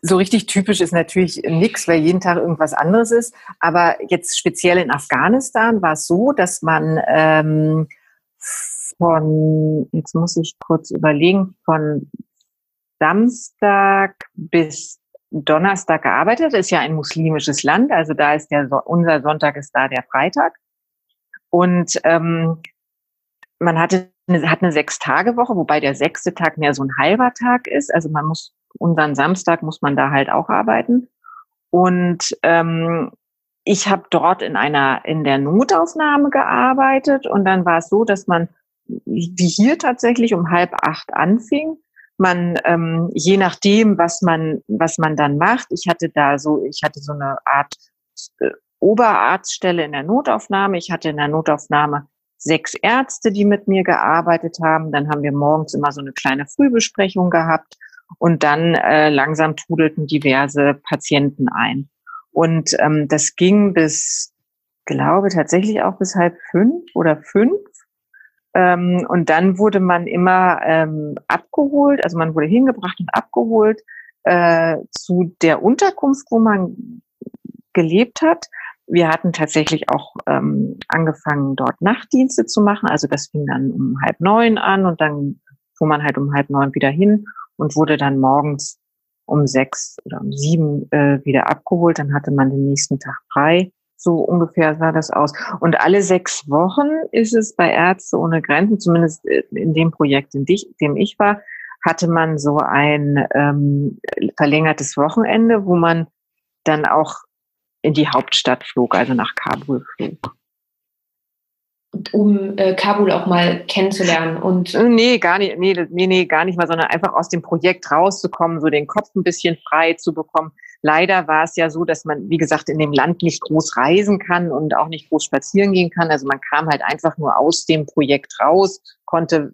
so richtig typisch ist natürlich nichts, weil jeden Tag irgendwas anderes ist. Aber jetzt speziell in Afghanistan war es so, dass man ähm, von, jetzt muss ich kurz überlegen, von Samstag bis Donnerstag gearbeitet. Ist ja ein muslimisches Land, also da ist der unser Sonntag ist da der Freitag. Und ähm, man hatte eine, hat eine Sechs-Tage-Woche, wobei der sechste Tag mehr so ein halber Tag ist. Also man muss unseren Samstag muss man da halt auch arbeiten. Und ähm, ich habe dort in einer in der Notaufnahme gearbeitet und dann war es so, dass man wie hier tatsächlich um halb acht anfing. Man, ähm, je nachdem, was man, was man dann macht. Ich hatte da so, ich hatte so eine Art äh, Oberarztstelle in der Notaufnahme. Ich hatte in der Notaufnahme sechs Ärzte, die mit mir gearbeitet haben. Dann haben wir morgens immer so eine kleine Frühbesprechung gehabt und dann äh, langsam trudelten diverse Patienten ein. Und ähm, das ging bis, glaube tatsächlich auch bis halb fünf oder fünf. Ähm, und dann wurde man immer ähm, abgeholt, also man wurde hingebracht und abgeholt äh, zu der Unterkunft, wo man gelebt hat. Wir hatten tatsächlich auch ähm, angefangen, dort Nachtdienste zu machen. Also das fing dann um halb neun an und dann fuhr man halt um halb neun wieder hin und wurde dann morgens um sechs oder um sieben äh, wieder abgeholt. Dann hatte man den nächsten Tag frei. So ungefähr sah das aus. Und alle sechs Wochen ist es bei Ärzte ohne Grenzen, zumindest äh, in dem Projekt, in dem ich war, hatte man so ein ähm, verlängertes Wochenende, wo man dann auch in die Hauptstadt flog, also nach Kabul flog. Um äh, Kabul auch mal kennenzulernen und. Äh, nee, gar nicht, nee, nee, nee, gar nicht mal, sondern einfach aus dem Projekt rauszukommen, so den Kopf ein bisschen frei zu bekommen. Leider war es ja so, dass man, wie gesagt, in dem Land nicht groß reisen kann und auch nicht groß spazieren gehen kann. Also man kam halt einfach nur aus dem Projekt raus, konnte,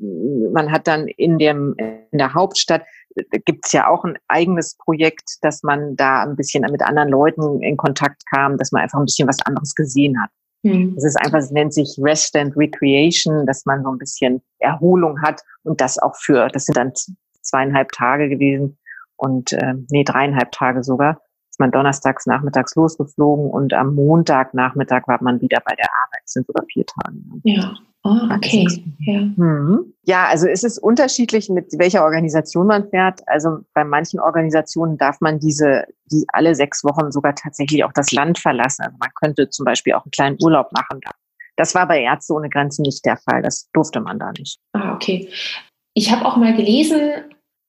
man hat dann in dem, in der Hauptstadt gibt es ja auch ein eigenes Projekt, dass man da ein bisschen mit anderen Leuten in Kontakt kam, dass man einfach ein bisschen was anderes gesehen hat. Mhm. Das ist einfach, es nennt sich Rest and Recreation, dass man so ein bisschen Erholung hat und das auch für, das sind dann zweieinhalb Tage gewesen und äh, nee, dreieinhalb Tage sogar. Ist man donnerstags nachmittags losgeflogen und am Montagnachmittag war man wieder bei der Arbeit. Das sind sogar vier Tage. Ja. Oh, okay. Ja. Mhm. ja, also es ist unterschiedlich, mit welcher Organisation man fährt. Also bei manchen Organisationen darf man diese, die alle sechs Wochen sogar tatsächlich auch das Land verlassen. Also man könnte zum Beispiel auch einen kleinen Urlaub machen. Das war bei Ärzte ohne Grenzen nicht der Fall. Das durfte man da nicht. Ah, okay. Ich habe auch mal gelesen,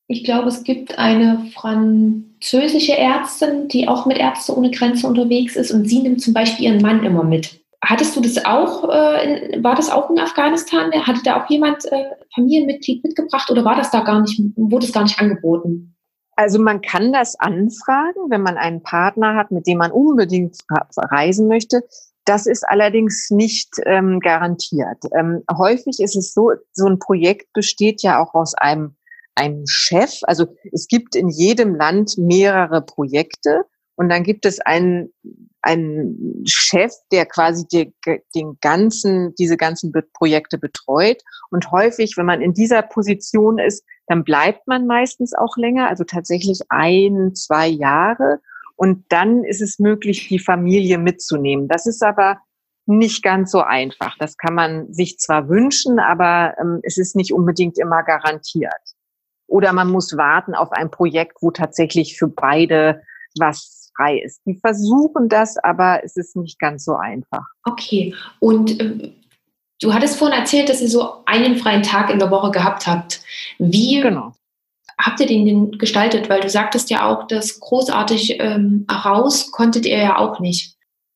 ich glaube, es gibt eine französische Ärztin, die auch mit Ärzte ohne Grenzen unterwegs ist und sie nimmt zum Beispiel ihren Mann immer mit. Hattest du das auch, äh, war das auch in Afghanistan? Hatte da auch jemand äh, Familienmitglied mitgebracht oder war das da gar nicht, wurde es gar nicht angeboten? Also man kann das anfragen, wenn man einen Partner hat, mit dem man unbedingt reisen möchte. Das ist allerdings nicht ähm, garantiert. Ähm, häufig ist es so, so ein Projekt besteht ja auch aus einem, einem Chef. Also es gibt in jedem Land mehrere Projekte und dann gibt es einen ein Chef, der quasi die, den ganzen, diese ganzen Projekte betreut. Und häufig, wenn man in dieser Position ist, dann bleibt man meistens auch länger, also tatsächlich ein, zwei Jahre. Und dann ist es möglich, die Familie mitzunehmen. Das ist aber nicht ganz so einfach. Das kann man sich zwar wünschen, aber ähm, es ist nicht unbedingt immer garantiert. Oder man muss warten auf ein Projekt, wo tatsächlich für beide was frei ist. Die versuchen das, aber es ist nicht ganz so einfach. Okay. Und äh, du hattest vorhin erzählt, dass ihr so einen freien Tag in der Woche gehabt habt. Wie genau. habt ihr den denn gestaltet? Weil du sagtest ja auch, dass großartig ähm, raus konntet ihr ja auch nicht.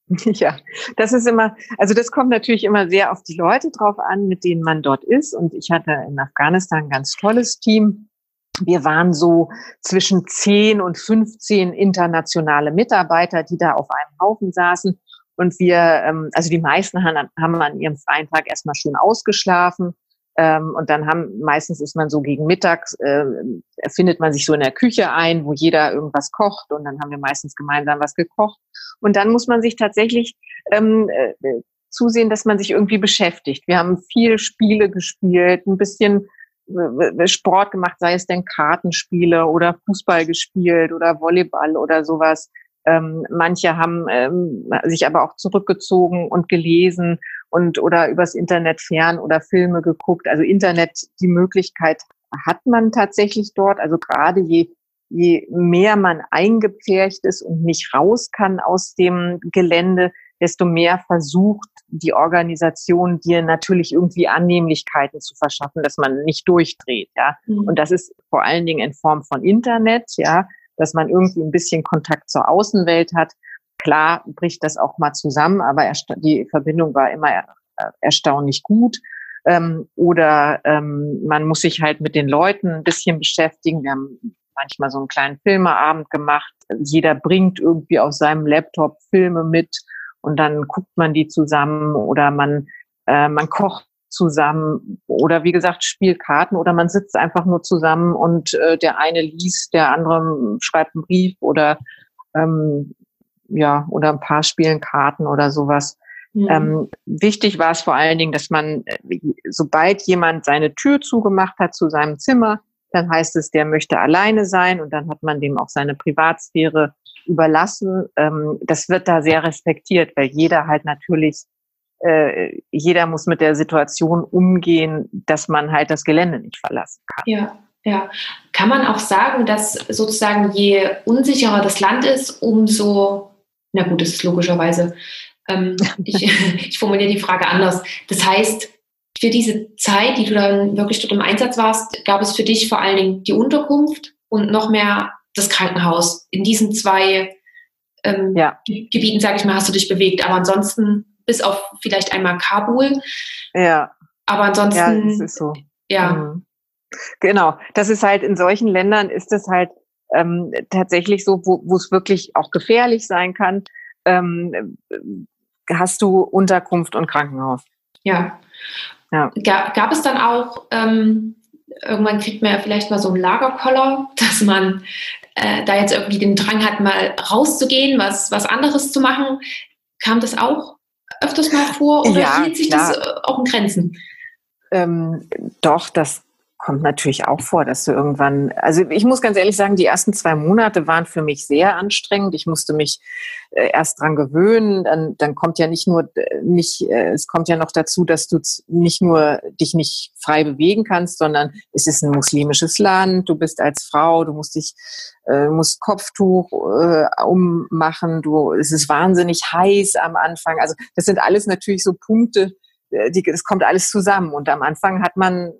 [LAUGHS] Ja, das ist immer, also das kommt natürlich immer sehr auf die Leute drauf an, mit denen man dort ist. Und ich hatte in Afghanistan ein ganz tolles Team wir waren so zwischen 10 und 15 internationale Mitarbeiter, die da auf einem Haufen saßen. Und wir, ähm, also die meisten haben, an ihrem freien Tag erstmal schön ausgeschlafen. Ähm, und dann haben, meistens ist man so gegen Mittags, äh, findet man sich so in der Küche ein, wo jeder irgendwas kocht. Und dann haben wir meistens gemeinsam was gekocht. Und dann muss man sich tatsächlich ähm, äh, zusehen, dass man sich irgendwie beschäftigt. Wir haben viel Spiele gespielt, ein bisschen Sport gemacht, sei es denn Kartenspiele oder Fußball gespielt oder Volleyball oder sowas. Ähm, manche haben ähm, sich aber auch zurückgezogen und gelesen und oder übers Internet fern oder Filme geguckt. Also Internet, die Möglichkeit hat man tatsächlich dort. Also gerade je, je mehr man eingepfercht ist und nicht raus kann aus dem Gelände, desto mehr versucht die Organisation dir natürlich irgendwie Annehmlichkeiten zu verschaffen, dass man nicht durchdreht, ja. Mhm. Und das ist vor allen Dingen in Form von Internet, ja, dass man irgendwie ein bisschen Kontakt zur Außenwelt hat. Klar bricht das auch mal zusammen, aber die Verbindung war immer erstaunlich gut. Ähm, oder ähm, man muss sich halt mit den Leuten ein bisschen beschäftigen. Wir haben manchmal so einen kleinen Filmeabend gemacht. Jeder bringt irgendwie auf seinem Laptop Filme mit und dann guckt man die zusammen oder man, äh, man kocht zusammen oder wie gesagt spielt Karten oder man sitzt einfach nur zusammen und äh, der eine liest, der andere schreibt einen Brief oder ähm, ja oder ein paar spielen Karten oder sowas. Mhm. Ähm, wichtig war es vor allen Dingen, dass man, äh, sobald jemand seine Tür zugemacht hat zu seinem Zimmer, dann heißt es, der möchte alleine sein und dann hat man dem auch seine Privatsphäre überlassen. Ähm, das wird da sehr respektiert, weil jeder halt natürlich, äh, jeder muss mit der Situation umgehen, dass man halt das Gelände nicht verlassen kann. Ja. Ja, kann man auch sagen, dass sozusagen je unsicherer das Land ist, umso, na gut, das ist logischerweise, ähm, [LAUGHS] ich, ich formuliere die Frage anders. Das heißt, für diese Zeit, die du dann wirklich dort im Einsatz warst, gab es für dich vor allen Dingen die Unterkunft und noch mehr das Krankenhaus. In diesen zwei ähm, ja. Gebieten, sage ich mal, hast du dich bewegt. Aber ansonsten, bis auf vielleicht einmal Kabul. Ja. Aber ansonsten. Ja, das ist so. Ja. Mhm. Genau. Das ist halt in solchen Ländern ist es halt ähm, tatsächlich so, wo es wirklich auch gefährlich sein kann, ähm, hast du Unterkunft und Krankenhaus. Ja. Ja. Gab, gab es dann auch, ähm, irgendwann kriegt man ja vielleicht mal so einen Lagerkoller, [LAUGHS] dass man äh, da jetzt irgendwie den Drang hat, mal rauszugehen, was, was anderes zu machen. Kam das auch öfters mal vor oder ja, hielt sich klar. das auch in Grenzen? Ähm, doch, das kommt natürlich auch vor, dass du irgendwann, also ich muss ganz ehrlich sagen, die ersten zwei Monate waren für mich sehr anstrengend. Ich musste mich äh, erst dran gewöhnen. Dann, dann kommt ja nicht nur äh, nicht, äh, es kommt ja noch dazu, dass du nicht nur dich nicht frei bewegen kannst, sondern es ist ein muslimisches Land. Du bist als Frau, du musst dich, äh, musst Kopftuch äh, ummachen. Du, es ist wahnsinnig heiß am Anfang. Also das sind alles natürlich so Punkte. Die, es kommt alles zusammen. Und am Anfang hat man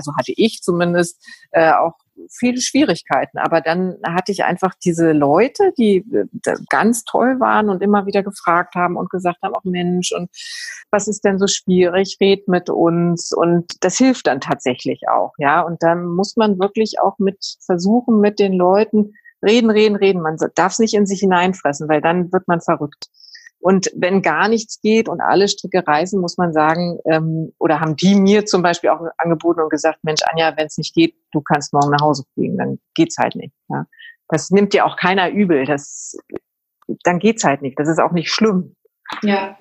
also hatte ich zumindest äh, auch viele Schwierigkeiten. Aber dann hatte ich einfach diese Leute, die äh, ganz toll waren und immer wieder gefragt haben und gesagt haben, auch Mensch, und was ist denn so schwierig? Red mit uns. Und das hilft dann tatsächlich auch, ja. Und dann muss man wirklich auch mit versuchen, mit den Leuten reden, reden, reden. Man darf es nicht in sich hineinfressen, weil dann wird man verrückt. Und wenn gar nichts geht und alle Stricke reißen, muss man sagen, ähm, oder haben die mir zum Beispiel auch angeboten und gesagt, Mensch, Anja, wenn es nicht geht, du kannst morgen nach Hause fliegen, dann geht's halt nicht. Ja. Das nimmt dir auch keiner übel. Das, dann geht's halt nicht. Das ist auch nicht schlimm. Ja.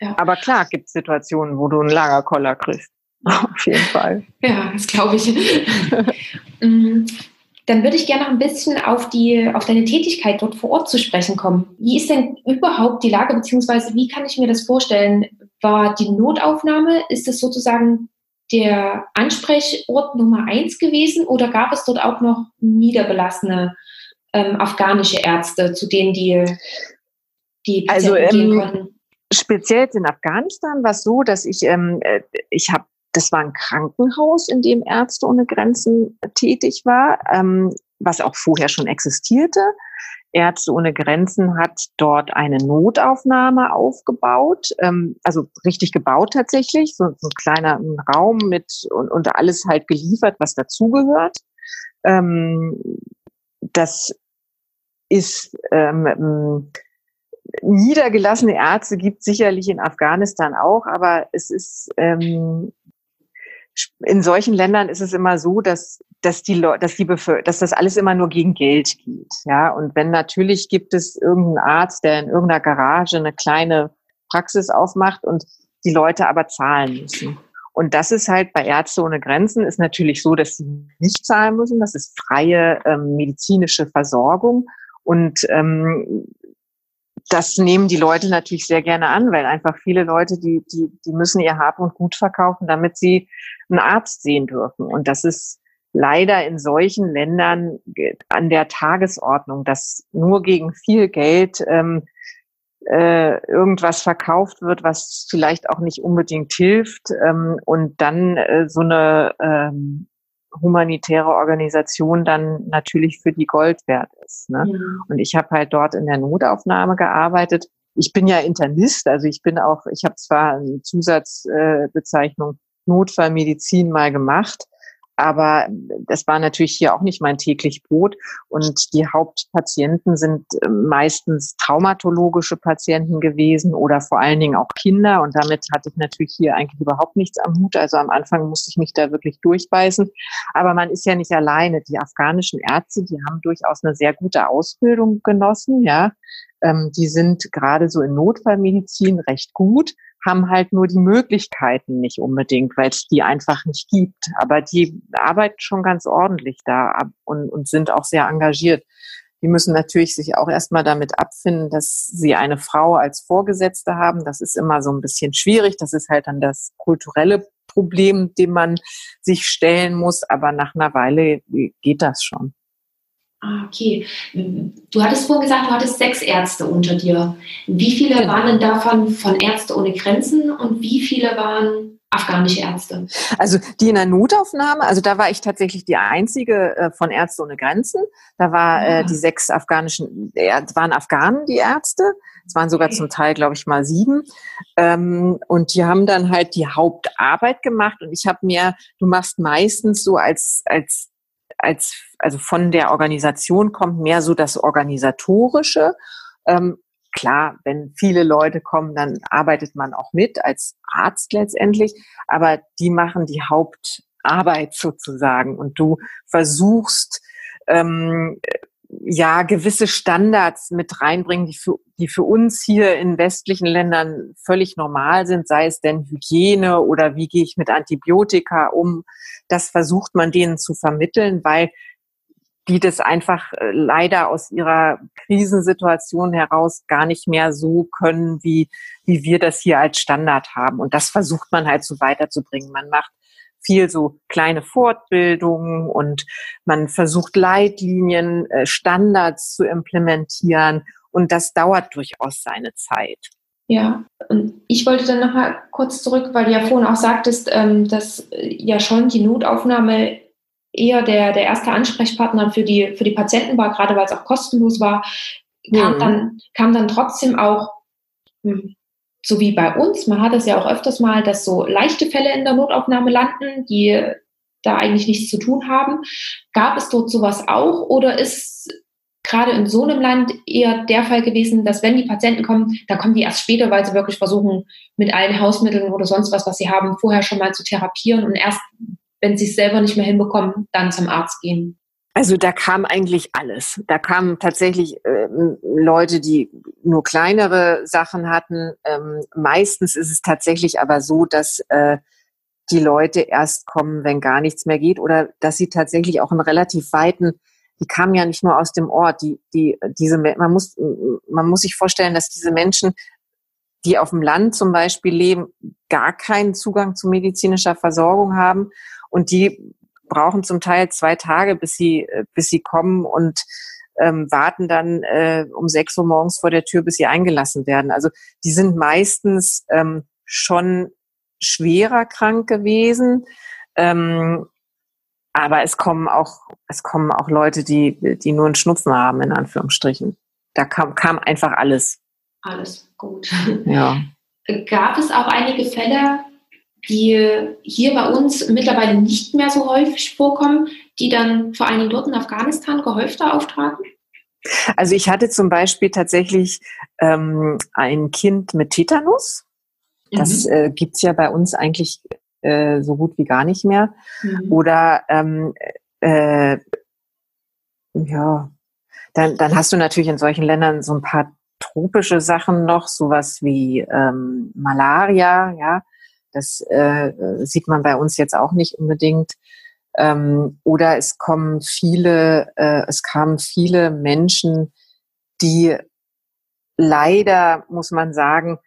ja. Aber klar gibt Situationen, wo du einen Lagerkoller kriegst. [LAUGHS] Auf jeden Fall. Ja, das glaube ich. [LAUGHS] Dann würde ich gerne noch ein bisschen auf, die, auf deine Tätigkeit dort vor Ort zu sprechen kommen. Wie ist denn überhaupt die Lage, beziehungsweise wie kann ich mir das vorstellen? War die Notaufnahme, ist das sozusagen der Ansprechort Nummer eins gewesen oder gab es dort auch noch niedergelassene ähm, afghanische Ärzte, zu denen die, die Patienten also, ähm, gehen konnten? Speziell in Afghanistan war es so, dass ich, ähm, äh, ich habe das war ein Krankenhaus, in dem Ärzte ohne Grenzen tätig war, ähm, was auch vorher schon existierte. Ärzte ohne Grenzen hat dort eine Notaufnahme aufgebaut, ähm, also richtig gebaut tatsächlich, so, so ein kleiner Raum mit und, und alles halt geliefert, was dazugehört. Ähm, das ist ähm, niedergelassene Ärzte gibt sicherlich in Afghanistan auch, aber es ist ähm, in solchen Ländern ist es immer so, dass, dass die Leute, dass die Bevölkerung, dass das alles immer nur gegen Geld geht. Ja, und wenn natürlich gibt es irgendeinen Arzt, der in irgendeiner Garage eine kleine Praxis aufmacht und die Leute aber zahlen müssen. Und das ist halt bei Ärzte ohne Grenzen ist natürlich so, dass sie nicht zahlen müssen. Das ist freie ähm, medizinische Versorgung. Und ähm, das nehmen die Leute natürlich sehr gerne an, weil einfach viele Leute, die, die, die müssen ihr Hab und Gut verkaufen, damit sie einen Arzt sehen dürfen. Und das ist leider in solchen Ländern an der Tagesordnung, dass nur gegen viel Geld ähm, äh, irgendwas verkauft wird, was vielleicht auch nicht unbedingt hilft ähm, und dann äh, so eine ähm, humanitäre Organisation dann natürlich für die Gold wert ist. Ne? Mhm. Und ich habe halt dort in der Notaufnahme gearbeitet. Ich bin ja Internist, also ich bin auch, ich habe zwar eine Zusatzbezeichnung Notfallmedizin mal gemacht. Aber das war natürlich hier auch nicht mein täglich Brot. Und die Hauptpatienten sind äh, meistens traumatologische Patienten gewesen oder vor allen Dingen auch Kinder. Und damit hatte ich natürlich hier eigentlich überhaupt nichts am Hut. Also am Anfang musste ich mich da wirklich durchbeißen. Aber man ist ja nicht alleine. Die afghanischen Ärzte, die haben durchaus eine sehr gute Ausbildung genossen. Ja, ähm, die sind gerade so in Notfallmedizin recht gut haben halt nur die Möglichkeiten nicht unbedingt, weil es die einfach nicht gibt. Aber die arbeiten schon ganz ordentlich da und, und sind auch sehr engagiert. Die müssen natürlich sich auch erstmal damit abfinden, dass sie eine Frau als Vorgesetzte haben. Das ist immer so ein bisschen schwierig. Das ist halt dann das kulturelle Problem, dem man sich stellen muss. Aber nach einer Weile geht das schon. Ah, okay. Du hattest vorhin gesagt, du hattest sechs Ärzte unter dir. Wie viele genau. waren denn davon von Ärzte ohne Grenzen und wie viele waren afghanische Ärzte? Also die in der Notaufnahme, also da war ich tatsächlich die einzige äh, von Ärzte ohne Grenzen. Da war äh, ah. die sechs afghanischen, äh, waren Afghanen die Ärzte. Es waren sogar okay. zum Teil, glaube ich, mal sieben. Ähm, und die haben dann halt die Hauptarbeit gemacht. Und ich habe mir, du machst meistens so als als als, also von der Organisation kommt mehr so das Organisatorische. Ähm, klar, wenn viele Leute kommen, dann arbeitet man auch mit als Arzt letztendlich, aber die machen die Hauptarbeit sozusagen und du versuchst, ähm, ja, gewisse Standards mit reinbringen, die für, die für uns hier in westlichen Ländern völlig normal sind, sei es denn Hygiene oder wie gehe ich mit Antibiotika um. Das versucht man denen zu vermitteln, weil die das einfach äh, leider aus ihrer Krisensituation heraus gar nicht mehr so können, wie, wie wir das hier als Standard haben. Und das versucht man halt so weiterzubringen. Man macht viel so kleine Fortbildungen und man versucht Leitlinien, äh, Standards zu implementieren und das dauert durchaus seine Zeit. Ja, und ich wollte dann noch mal kurz zurück, weil du ja vorhin auch sagtest, ähm, dass äh, ja schon die Notaufnahme eher der, der erste Ansprechpartner für die, für die Patienten war, gerade weil es auch kostenlos war, kam, mhm. dann, kam dann trotzdem auch hm, so wie bei uns, man hat es ja auch öfters mal, dass so leichte Fälle in der Notaufnahme landen, die da eigentlich nichts zu tun haben. Gab es dort sowas auch oder ist gerade in so einem Land eher der Fall gewesen, dass wenn die Patienten kommen, dann kommen die erst später, weil sie wirklich versuchen, mit allen Hausmitteln oder sonst was, was sie haben, vorher schon mal zu therapieren und erst, wenn sie es selber nicht mehr hinbekommen, dann zum Arzt gehen. Also da kam eigentlich alles. Da kamen tatsächlich äh, Leute, die nur kleinere Sachen hatten. Ähm, meistens ist es tatsächlich aber so, dass äh, die Leute erst kommen, wenn gar nichts mehr geht oder dass sie tatsächlich auch einen relativ weiten, die kamen ja nicht nur aus dem Ort, die, die, diese, man muss, man muss sich vorstellen, dass diese Menschen, die auf dem Land zum Beispiel leben, gar keinen Zugang zu medizinischer Versorgung haben und die brauchen zum Teil zwei Tage, bis sie, äh, bis sie kommen und ähm, warten dann äh, um sechs Uhr morgens vor der Tür, bis sie eingelassen werden. Also die sind meistens ähm, schon schwerer krank gewesen. Ähm, aber es kommen auch, es kommen auch Leute, die, die nur einen Schnupfen haben, in Anführungsstrichen. Da kam, kam einfach alles. Alles gut. Ja. Gab es auch einige Fälle, die hier bei uns mittlerweile nicht mehr so häufig vorkommen, die dann vor allen Dingen dort in Afghanistan gehäufter auftraten? Also ich hatte zum Beispiel tatsächlich ähm, ein Kind mit Tetanus. Das mhm. äh, gibt's ja bei uns eigentlich äh, so gut wie gar nicht mehr. Mhm. Oder ähm, äh, ja, dann, dann hast du natürlich in solchen Ländern so ein paar tropische Sachen noch, sowas wie ähm, Malaria, ja. Das äh, sieht man bei uns jetzt auch nicht unbedingt. Ähm, oder es kommen viele, äh, es kamen viele Menschen, die leider, muss man sagen,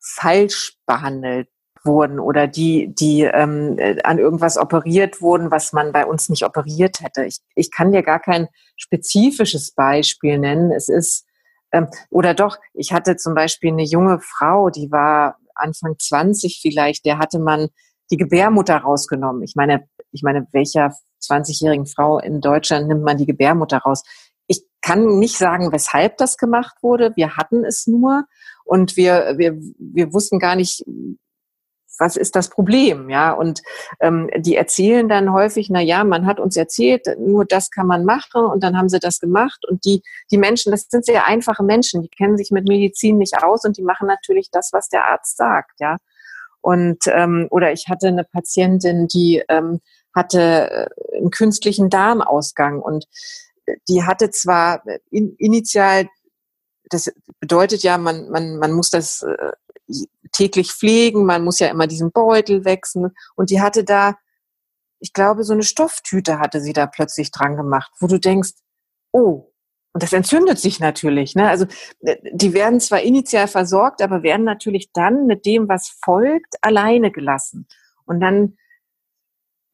falsch behandelt wurden oder die, die ähm, an irgendwas operiert wurden, was man bei uns nicht operiert hätte. Ich, ich kann dir gar kein spezifisches Beispiel nennen. Es ist, ähm, oder doch, ich hatte zum Beispiel eine junge Frau, die war Anfang 20 vielleicht, der hatte man die Gebärmutter rausgenommen. Ich meine, ich meine, welcher 20-jährigen Frau in Deutschland nimmt man die Gebärmutter raus? Ich kann nicht sagen, weshalb das gemacht wurde. Wir hatten es nur und wir, wir, wir wussten gar nicht, was ist das Problem, ja? Und ähm, die erzählen dann häufig, na ja, man hat uns erzählt, nur das kann man machen und dann haben sie das gemacht und die die Menschen, das sind sehr einfache Menschen, die kennen sich mit Medizin nicht aus und die machen natürlich das, was der Arzt sagt, ja. Und ähm, oder ich hatte eine Patientin, die ähm, hatte äh, einen künstlichen Darmausgang und die hatte zwar in, initial das bedeutet ja, man, man, man muss das äh, täglich pflegen, man muss ja immer diesen Beutel wechseln. Und die hatte da, ich glaube, so eine Stofftüte hatte sie da plötzlich dran gemacht, wo du denkst, oh, und das entzündet sich natürlich. Ne? Also äh, die werden zwar initial versorgt, aber werden natürlich dann mit dem, was folgt, alleine gelassen. Und dann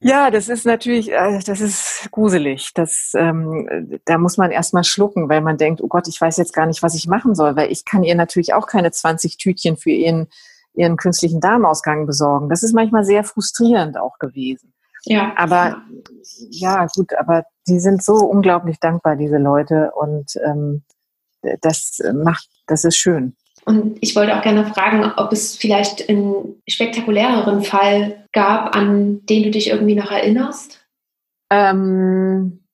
ja, das ist natürlich, äh, das ist gruselig. Das, ähm, da muss man erstmal schlucken, weil man denkt, oh Gott, ich weiß jetzt gar nicht, was ich machen soll, weil ich kann ihr natürlich auch keine 20 Tütchen für ihren, ihren künstlichen Darmausgang besorgen. Das ist manchmal sehr frustrierend auch gewesen. Ja. Aber ja, gut, aber die sind so unglaublich dankbar, diese Leute, und ähm, das macht, das ist schön. Und ich wollte auch gerne fragen, ob es vielleicht einen spektakuläreren Fall gab, an den du dich irgendwie noch erinnerst? Ähm,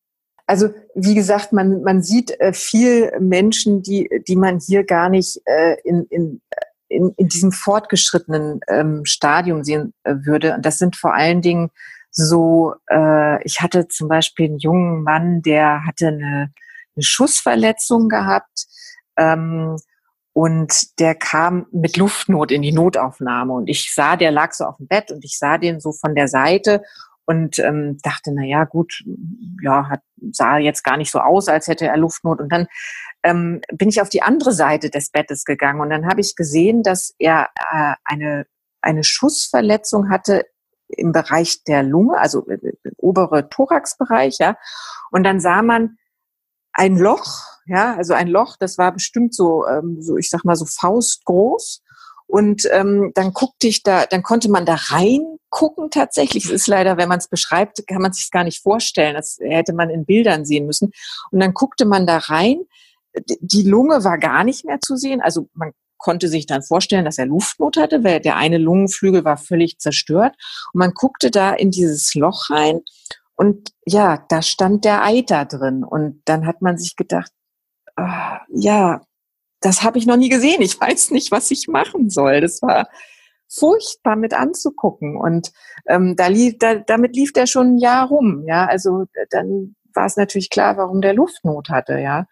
also wie gesagt, man, man sieht äh, viel Menschen, die, die man hier gar nicht äh, in, in, in, in diesem fortgeschrittenen ähm, Stadium sehen äh, würde. Und das sind vor allen Dingen so, äh, ich hatte zum Beispiel einen jungen Mann, der hatte eine, eine Schussverletzung gehabt. Ähm, und der kam mit Luftnot in die Notaufnahme. Und ich sah, der lag so auf dem Bett und ich sah den so von der Seite und ähm, dachte, na ja, gut, ja, hat, sah jetzt gar nicht so aus, als hätte er Luftnot. Und dann ähm, bin ich auf die andere Seite des Bettes gegangen und dann habe ich gesehen, dass er äh, eine, eine Schussverletzung hatte im Bereich der Lunge, also äh, obere Thoraxbereich, ja. Und dann sah man ein Loch ja, also ein Loch, das war bestimmt so, ähm, so ich sag mal so faustgroß. Und ähm, dann guckte ich da, dann konnte man da reingucken tatsächlich. Es ist leider, wenn man es beschreibt, kann man sich gar nicht vorstellen. Das hätte man in Bildern sehen müssen. Und dann guckte man da rein. Die Lunge war gar nicht mehr zu sehen. Also man konnte sich dann vorstellen, dass er Luftnot hatte, weil der eine Lungenflügel war völlig zerstört. Und man guckte da in dieses Loch rein und ja, da stand der Eiter drin. Und dann hat man sich gedacht, Ah, ja, das habe ich noch nie gesehen. Ich weiß nicht, was ich machen soll. Das war furchtbar mit anzugucken. Und ähm, da lief, da, damit lief der schon ein Jahr rum. Ja, also dann war es natürlich klar, warum der Luftnot hatte. Ja,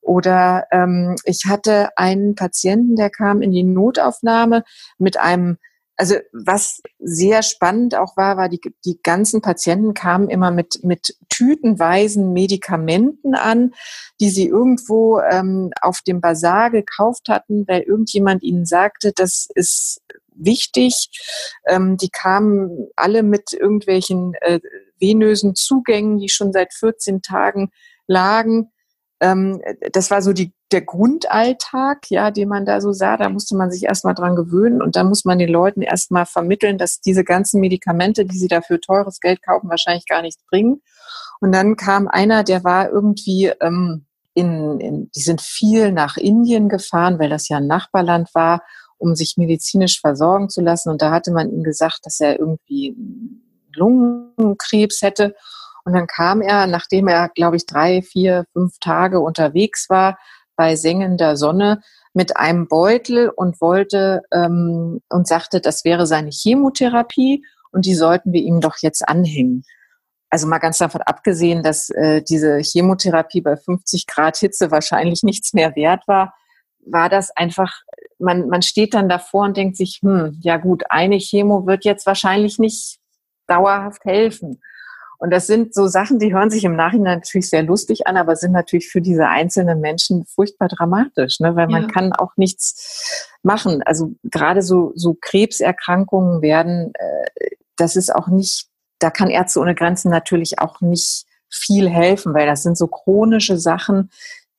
oder ähm, ich hatte einen Patienten, der kam in die Notaufnahme mit einem also was sehr spannend auch war, war, die, die ganzen Patienten kamen immer mit, mit tütenweisen Medikamenten an, die sie irgendwo ähm, auf dem Bazar gekauft hatten, weil irgendjemand ihnen sagte, das ist wichtig. Ähm, die kamen alle mit irgendwelchen äh, venösen Zugängen, die schon seit 14 Tagen lagen. Ähm, das war so die der Grundalltag, ja, den man da so sah, da musste man sich erstmal dran gewöhnen und dann muss man den Leuten erstmal vermitteln, dass diese ganzen Medikamente, die sie dafür teures Geld kaufen, wahrscheinlich gar nichts bringen. Und dann kam einer, der war irgendwie ähm, in, in, die sind viel nach Indien gefahren, weil das ja ein Nachbarland war, um sich medizinisch versorgen zu lassen. Und da hatte man ihm gesagt, dass er irgendwie Lungenkrebs hätte. Und dann kam er, nachdem er, glaube ich, drei, vier, fünf Tage unterwegs war, bei sengender Sonne mit einem Beutel und wollte ähm, und sagte, das wäre seine Chemotherapie und die sollten wir ihm doch jetzt anhängen. Also mal ganz davon abgesehen, dass äh, diese Chemotherapie bei 50 Grad Hitze wahrscheinlich nichts mehr wert war, war das einfach, man, man steht dann davor und denkt sich, hm, ja gut, eine Chemo wird jetzt wahrscheinlich nicht dauerhaft helfen. Und das sind so Sachen, die hören sich im Nachhinein natürlich sehr lustig an, aber sind natürlich für diese einzelnen Menschen furchtbar dramatisch, ne? weil man ja. kann auch nichts machen. Also gerade so, so Krebserkrankungen werden, äh, das ist auch nicht, da kann Ärzte ohne Grenzen natürlich auch nicht viel helfen, weil das sind so chronische Sachen,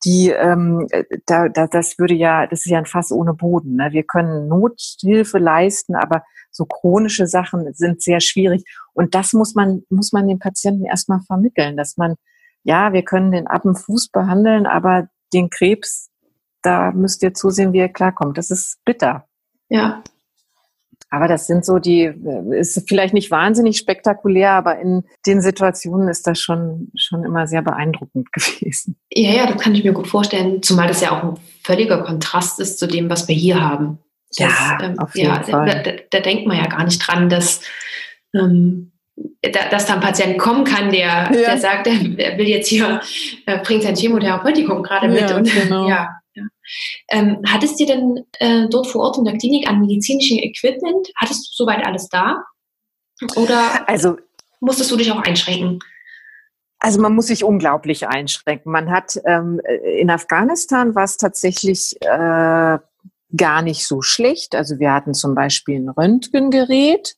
die ähm, da, da das würde ja, das ist ja ein Fass ohne Boden. Ne? Wir können Nothilfe leisten, aber so chronische Sachen sind sehr schwierig. Und das muss man, muss man den Patienten erstmal vermitteln, dass man, ja, wir können den ab dem Fuß behandeln, aber den Krebs, da müsst ihr zusehen, wie er klarkommt. Das ist bitter. Ja. Aber das sind so die, ist vielleicht nicht wahnsinnig spektakulär, aber in den Situationen ist das schon, schon immer sehr beeindruckend [LAUGHS] gewesen. Ja, ja, das kann ich mir gut vorstellen, zumal das ja auch ein völliger Kontrast ist zu dem, was wir hier haben. Das, ja, ähm, auf jeden ja, Fall. Da, da, denkt man ja gar nicht dran, dass, ähm, da, dass da ein Patient kommen kann, der, ja. der sagt, er will jetzt hier, äh, bringt sein Chemotherapeutikum gerade mit. Ja, und, [LAUGHS] genau. ja, ja. Ähm, hattest du denn äh, dort vor Ort in der Klinik an medizinischem Equipment? Hattest du soweit alles da? Oder also, musstest du dich auch einschränken? Also man muss sich unglaublich einschränken. Man hat ähm, in Afghanistan war es tatsächlich äh, gar nicht so schlecht. Also wir hatten zum Beispiel ein Röntgengerät,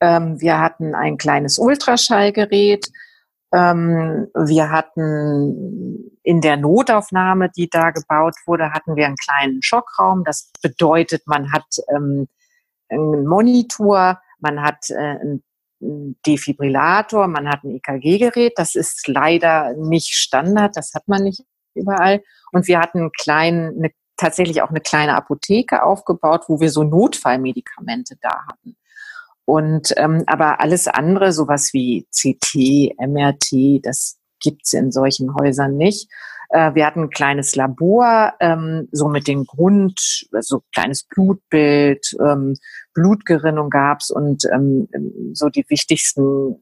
ähm, wir hatten ein kleines Ultraschallgerät, ähm, wir hatten in der Notaufnahme, die da gebaut wurde, hatten wir einen kleinen Schockraum. Das bedeutet, man hat ähm, einen Monitor, man hat äh, einen Defibrillator, man hat ein EKG-Gerät. Das ist leider nicht Standard, das hat man nicht überall. Und wir hatten einen kleinen, eine, tatsächlich auch eine kleine Apotheke aufgebaut, wo wir so Notfallmedikamente da hatten. Und ähm, aber alles andere, sowas wie CT, MRT, das gibt's in solchen Häusern nicht. Äh, wir hatten ein kleines Labor, ähm, so mit dem Grund, so kleines Blutbild, ähm, Blutgerinnung gab's und ähm, so die wichtigsten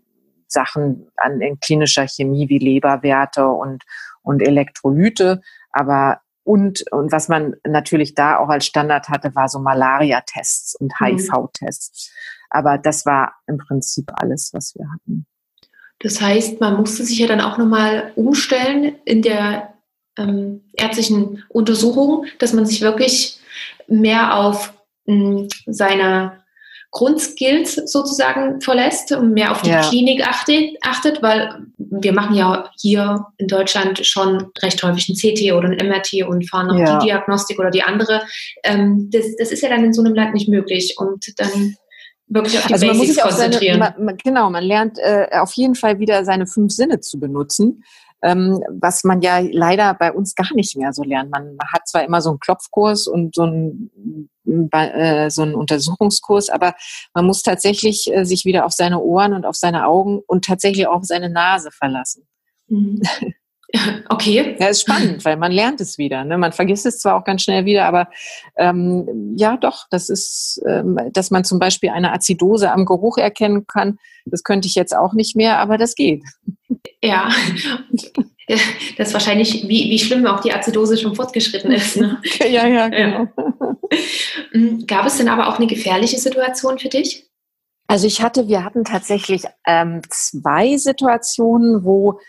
Sachen an in klinischer Chemie wie Leberwerte und und Elektrolyte. Aber und, und was man natürlich da auch als Standard hatte, war so Malaria-Tests und HIV-Tests. Mhm. Aber das war im Prinzip alles, was wir hatten. Das heißt, man musste sich ja dann auch nochmal umstellen in der ähm, ärztlichen Untersuchung, dass man sich wirklich mehr auf mh, seine Grundskills sozusagen verlässt und mehr auf die ja. Klinik achtet, achtet, weil wir machen ja hier in Deutschland schon recht häufig ein CT oder ein MRT und fahren auch ja. die Diagnostik oder die andere. Ähm, das, das ist ja dann in so einem Land nicht möglich und dann wirklich auf die also man Basics muss sich konzentrieren. Seine, man, genau, man lernt äh, auf jeden Fall wieder seine fünf Sinne zu benutzen, ähm, was man ja leider bei uns gar nicht mehr so lernt. Man hat zwar immer so einen Klopfkurs und so einen, äh, so einen Untersuchungskurs, aber man muss tatsächlich äh, sich wieder auf seine Ohren und auf seine Augen und tatsächlich auch auf seine Nase verlassen. Mhm. [LAUGHS] [LAUGHS] Okay. Ja, ist spannend, weil man lernt es wieder. Ne? Man vergisst es zwar auch ganz schnell wieder, aber ähm, ja, doch, das ist, ähm, dass man zum Beispiel eine Azidose am Geruch erkennen kann, das könnte ich jetzt auch nicht mehr, aber das geht. Ja, [LAUGHS] das ist wahrscheinlich, wie, wie schlimm auch die Azidose schon fortgeschritten ist. Ne? [LAUGHS] ja, ja, genau. Ja. Gab es denn aber auch eine gefährliche Situation für dich? Also ich hatte, wir hatten tatsächlich ähm, zwei Situationen, wo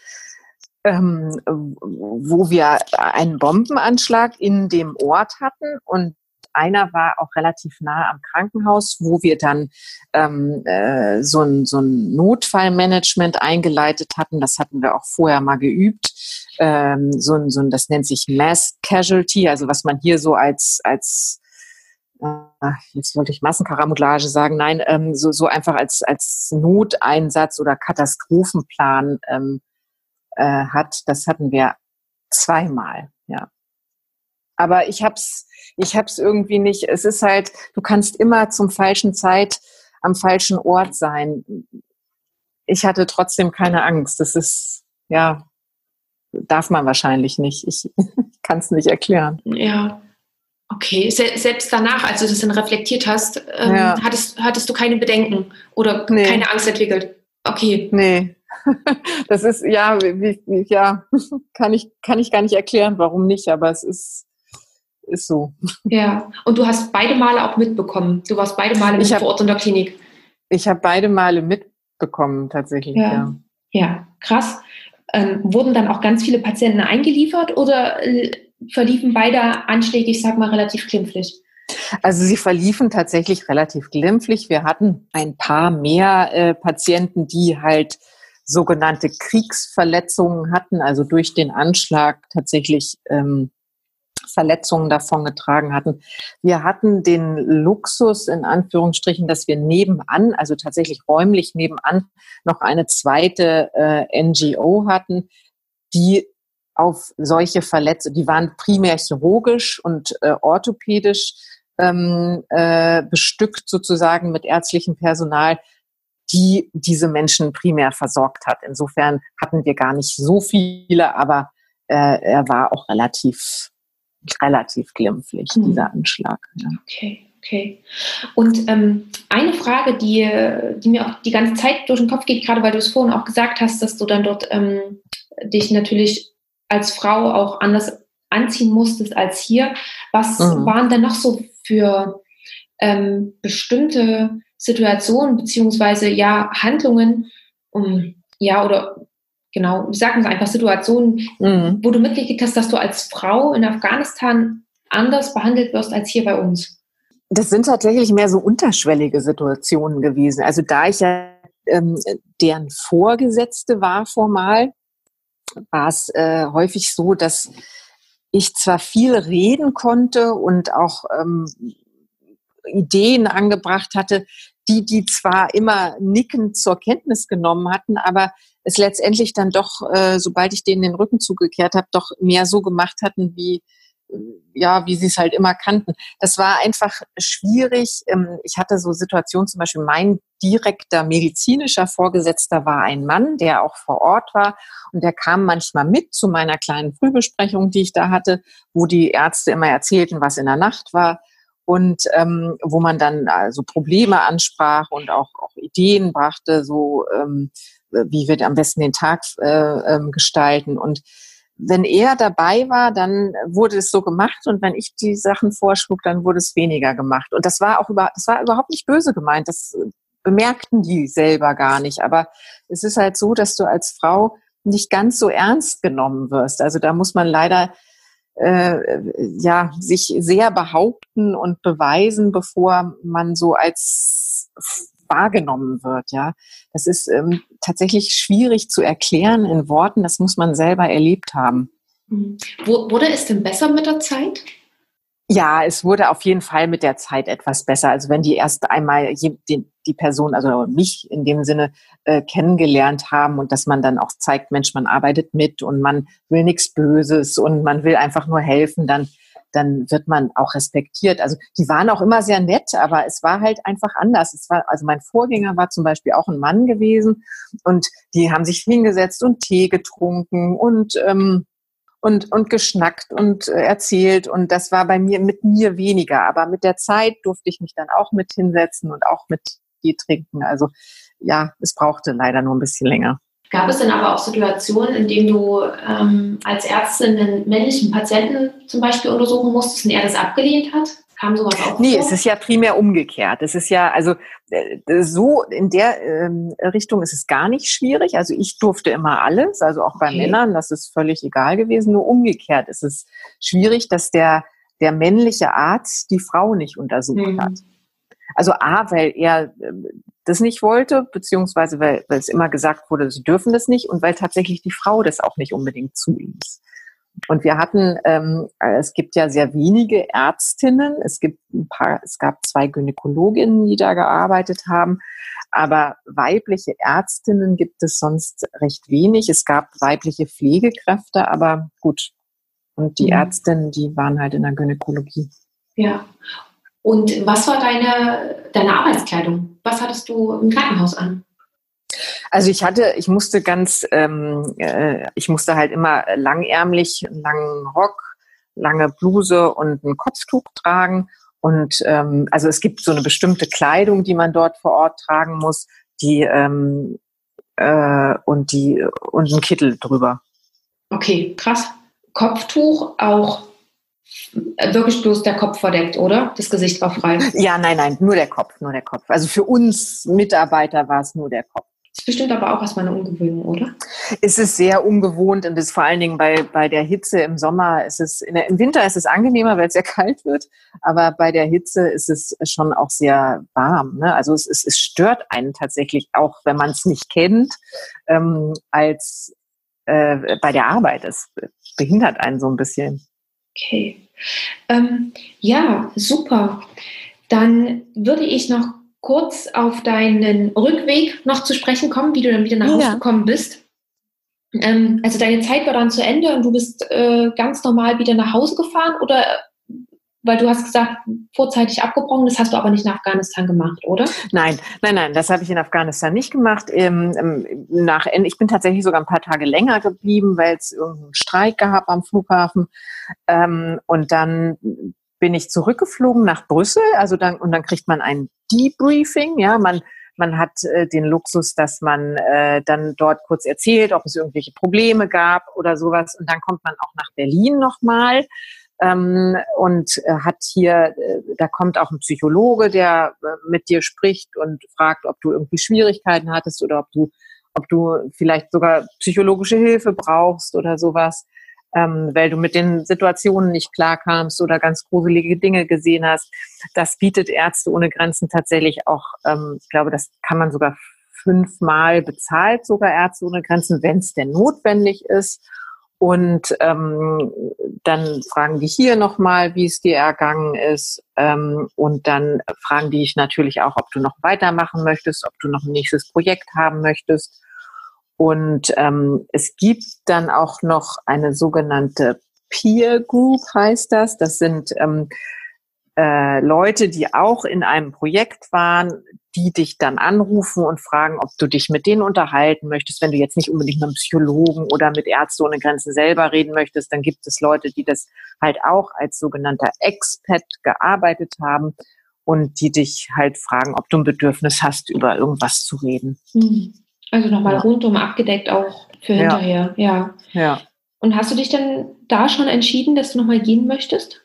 ähm, wo wir einen Bombenanschlag in dem Ort hatten und einer war auch relativ nah am Krankenhaus, wo wir dann ähm, äh, so, ein, so ein Notfallmanagement eingeleitet hatten. Das hatten wir auch vorher mal geübt. Ähm, so, ein, so ein, das nennt sich Mass Casualty, also was man hier so als, als äh, jetzt wollte ich Massenkarambolage sagen, nein, ähm, so, so einfach als, als Noteinsatz oder Katastrophenplan ähm, äh, hat. Das hatten wir zweimal, ja. Aber ich hab's, ich hab's irgendwie nicht. Es ist halt, du kannst immer zum falschen Zeit am falschen Ort sein. Ich hatte trotzdem keine Angst. Das ist, ja, darf man wahrscheinlich nicht. Ich [LAUGHS] kann es nicht erklären. Ja. Okay, Se selbst danach, als du das dann reflektiert hast, ähm, ja. hattest, hattest du keine Bedenken oder nee. keine Angst entwickelt? Okay. Nee, [LAUGHS] das ist, ja, wie, ja, [LAUGHS] kann ich, kann ich gar nicht erklären, warum nicht, aber es ist, ist so. Ja, und du hast beide Male auch mitbekommen. Du warst beide Male mit hab, vor Ort in der Klinik. Ich habe beide Male mitbekommen, tatsächlich, ja. Ja, ja krass. Ähm, wurden dann auch ganz viele Patienten eingeliefert oder äh, verliefen beide Anschläge, ich sag mal, relativ glimpflich? Also sie verliefen tatsächlich relativ glimpflich. Wir hatten ein paar mehr äh, Patienten, die halt sogenannte Kriegsverletzungen hatten, also durch den Anschlag tatsächlich ähm, Verletzungen davongetragen hatten. Wir hatten den Luxus in Anführungsstrichen, dass wir nebenan, also tatsächlich räumlich nebenan, noch eine zweite äh, NGO hatten, die auf solche Verletzungen, die waren primär chirurgisch und äh, orthopädisch ähm, äh, bestückt sozusagen mit ärztlichem Personal, die diese Menschen primär versorgt hat. Insofern hatten wir gar nicht so viele, aber äh, er war auch relativ, relativ glimpflich, mhm. dieser Anschlag. Ja. Okay. Okay. Und ähm, eine Frage, die, die mir auch die ganze Zeit durch den Kopf geht, gerade weil du es vorhin auch gesagt hast, dass du dann dort ähm, dich natürlich als Frau auch anders anziehen musstest als hier. Was mhm. waren denn noch so für ähm, bestimmte Situationen beziehungsweise ja Handlungen, um, ja oder genau, wir sagen es einfach Situationen, mhm. wo du mitgekriegt hast, dass du als Frau in Afghanistan anders behandelt wirst als hier bei uns? Das sind tatsächlich mehr so unterschwellige Situationen gewesen. Also da ich ja ähm, deren Vorgesetzte war formal, war es äh, häufig so, dass ich zwar viel reden konnte und auch ähm, Ideen angebracht hatte, die die zwar immer nickend zur Kenntnis genommen hatten, aber es letztendlich dann doch, äh, sobald ich denen den Rücken zugekehrt habe, doch mehr so gemacht hatten, wie ja, wie sie es halt immer kannten. Das war einfach schwierig. Ähm, ich hatte so Situationen, zum Beispiel mein direkter medizinischer Vorgesetzter war ein Mann, der auch vor Ort war und der kam manchmal mit zu meiner kleinen Frühbesprechung, die ich da hatte, wo die Ärzte immer erzählten, was in der Nacht war und ähm, wo man dann also Probleme ansprach und auch, auch Ideen brachte, so ähm, wie wir am besten den Tag äh, ähm, gestalten und wenn er dabei war, dann wurde es so gemacht und wenn ich die Sachen vorschlug, dann wurde es weniger gemacht. Und das war auch über, das war überhaupt nicht böse gemeint. Das bemerkten die selber gar nicht. Aber es ist halt so, dass du als Frau nicht ganz so ernst genommen wirst. Also da muss man leider äh, ja sich sehr behaupten und beweisen, bevor man so als wahrgenommen wird. Ja, das ist ähm, tatsächlich schwierig zu erklären in Worten. Das muss man selber erlebt haben. Mhm. Wurde es denn besser mit der Zeit? Ja, es wurde auf jeden Fall mit der Zeit etwas besser. Also wenn die erst einmal die, Person, also mich in dem Sinne äh, kennengelernt haben und dass man dann auch zeigt, Mensch, man arbeitet mit und man will nichts Böses und man will einfach nur helfen, dann dann wird man auch respektiert. Also die waren auch immer sehr nett, aber es war halt einfach anders. Es war, also mein Vorgänger war zum Beispiel auch ein Mann gewesen und die haben sich hingesetzt und Tee getrunken und ähm, und, und geschnackt und äh, erzählt. Und das war bei mir mit mir weniger. Aber mit der Zeit durfte ich mich dann auch mit hinsetzen und auch mit Tee trinken. Also ja, es brauchte leider nur ein bisschen länger. Gab es denn aber auch Situationen, in denen du ähm, als Ärztin einen männlichen Patienten zum Beispiel untersuchen musstest und er das abgelehnt hat? Kam sowas auch Nee, vor? es ist ja primär umgekehrt. Es ist ja, also äh, so in der ähm, Richtung ist es gar nicht schwierig. Also ich durfte immer alles, also auch bei okay. Männern, das ist völlig egal gewesen. Nur umgekehrt ist es schwierig, dass der, der männliche Arzt die Frau nicht untersucht mhm. hat. Also A, weil er ähm, das nicht wollte, beziehungsweise weil, weil es immer gesagt wurde, sie dürfen das nicht und weil tatsächlich die Frau das auch nicht unbedingt zuließ. Und wir hatten, ähm, es gibt ja sehr wenige Ärztinnen, es gibt ein paar, es gab zwei Gynäkologinnen, die da gearbeitet haben, aber weibliche Ärztinnen gibt es sonst recht wenig. Es gab weibliche Pflegekräfte, aber gut. Und die mhm. Ärztinnen, die waren halt in der Gynäkologie. Ja. Und was war deine, deine Arbeitskleidung? Was hattest du im Krankenhaus an? Also ich hatte, ich musste ganz, ähm, äh, ich musste halt immer langärmlich, einen langen Rock, lange Bluse und ein Kopftuch tragen. Und ähm, also es gibt so eine bestimmte Kleidung, die man dort vor Ort tragen muss, die ähm, äh, und die und ein Kittel drüber. Okay, krass. Kopftuch auch wirklich bloß der Kopf verdeckt, oder? Das Gesicht war frei. Ja, nein, nein, nur der Kopf, nur der Kopf. Also für uns Mitarbeiter war es nur der Kopf. Ist bestimmt aber auch erstmal eine Ungewöhnung, oder? Es ist sehr ungewohnt und ist vor allen Dingen bei, bei der Hitze im Sommer ist es, der, im Winter ist es angenehmer, weil es sehr [LAUGHS] kalt wird, aber bei der Hitze ist es schon auch sehr warm. Ne? Also es, es, es stört einen tatsächlich auch, wenn man es nicht kennt, ähm, als äh, bei der Arbeit. Es behindert einen so ein bisschen. Okay. Ähm, ja, super. Dann würde ich noch kurz auf deinen Rückweg noch zu sprechen kommen, wie du dann wieder nach Hause ja. gekommen bist. Ähm, also deine Zeit war dann zu Ende und du bist äh, ganz normal wieder nach Hause gefahren oder weil du hast gesagt, vorzeitig abgebrochen, das hast du aber nicht in Afghanistan gemacht, oder? Nein, nein, nein, das habe ich in Afghanistan nicht gemacht. Ähm, ähm, nach, ich bin tatsächlich sogar ein paar Tage länger geblieben, weil es irgendeinen Streik gab am Flughafen. Ähm, und dann bin ich zurückgeflogen nach Brüssel, also dann, und dann kriegt man ein Debriefing, ja, man, man hat äh, den Luxus, dass man äh, dann dort kurz erzählt, ob es irgendwelche Probleme gab oder sowas. Und dann kommt man auch nach Berlin nochmal ähm, und äh, hat hier, äh, da kommt auch ein Psychologe, der äh, mit dir spricht und fragt, ob du irgendwie Schwierigkeiten hattest oder ob du, ob du vielleicht sogar psychologische Hilfe brauchst oder sowas, ähm, weil du mit den Situationen nicht klarkamst oder ganz gruselige Dinge gesehen hast. Das bietet Ärzte ohne Grenzen tatsächlich auch, ähm, ich glaube, das kann man sogar fünfmal bezahlt, sogar Ärzte ohne Grenzen, wenn es denn notwendig ist. Und ähm, dann fragen die hier nochmal, wie es dir ergangen ist. Ähm, und dann fragen die dich natürlich auch, ob du noch weitermachen möchtest, ob du noch ein nächstes Projekt haben möchtest. Und ähm, es gibt dann auch noch eine sogenannte Peer Group, heißt das. Das sind ähm, äh, Leute, die auch in einem Projekt waren, die dich dann anrufen und fragen, ob du dich mit denen unterhalten möchtest. Wenn du jetzt nicht unbedingt mit einem Psychologen oder mit Ärzte ohne Grenzen selber reden möchtest, dann gibt es Leute, die das halt auch als sogenannter Expat gearbeitet haben und die dich halt fragen, ob du ein Bedürfnis hast, über irgendwas zu reden. Hm. Also nochmal ja. rundum abgedeckt auch für hinterher, ja. ja. Ja. Und hast du dich denn da schon entschieden, dass du nochmal gehen möchtest?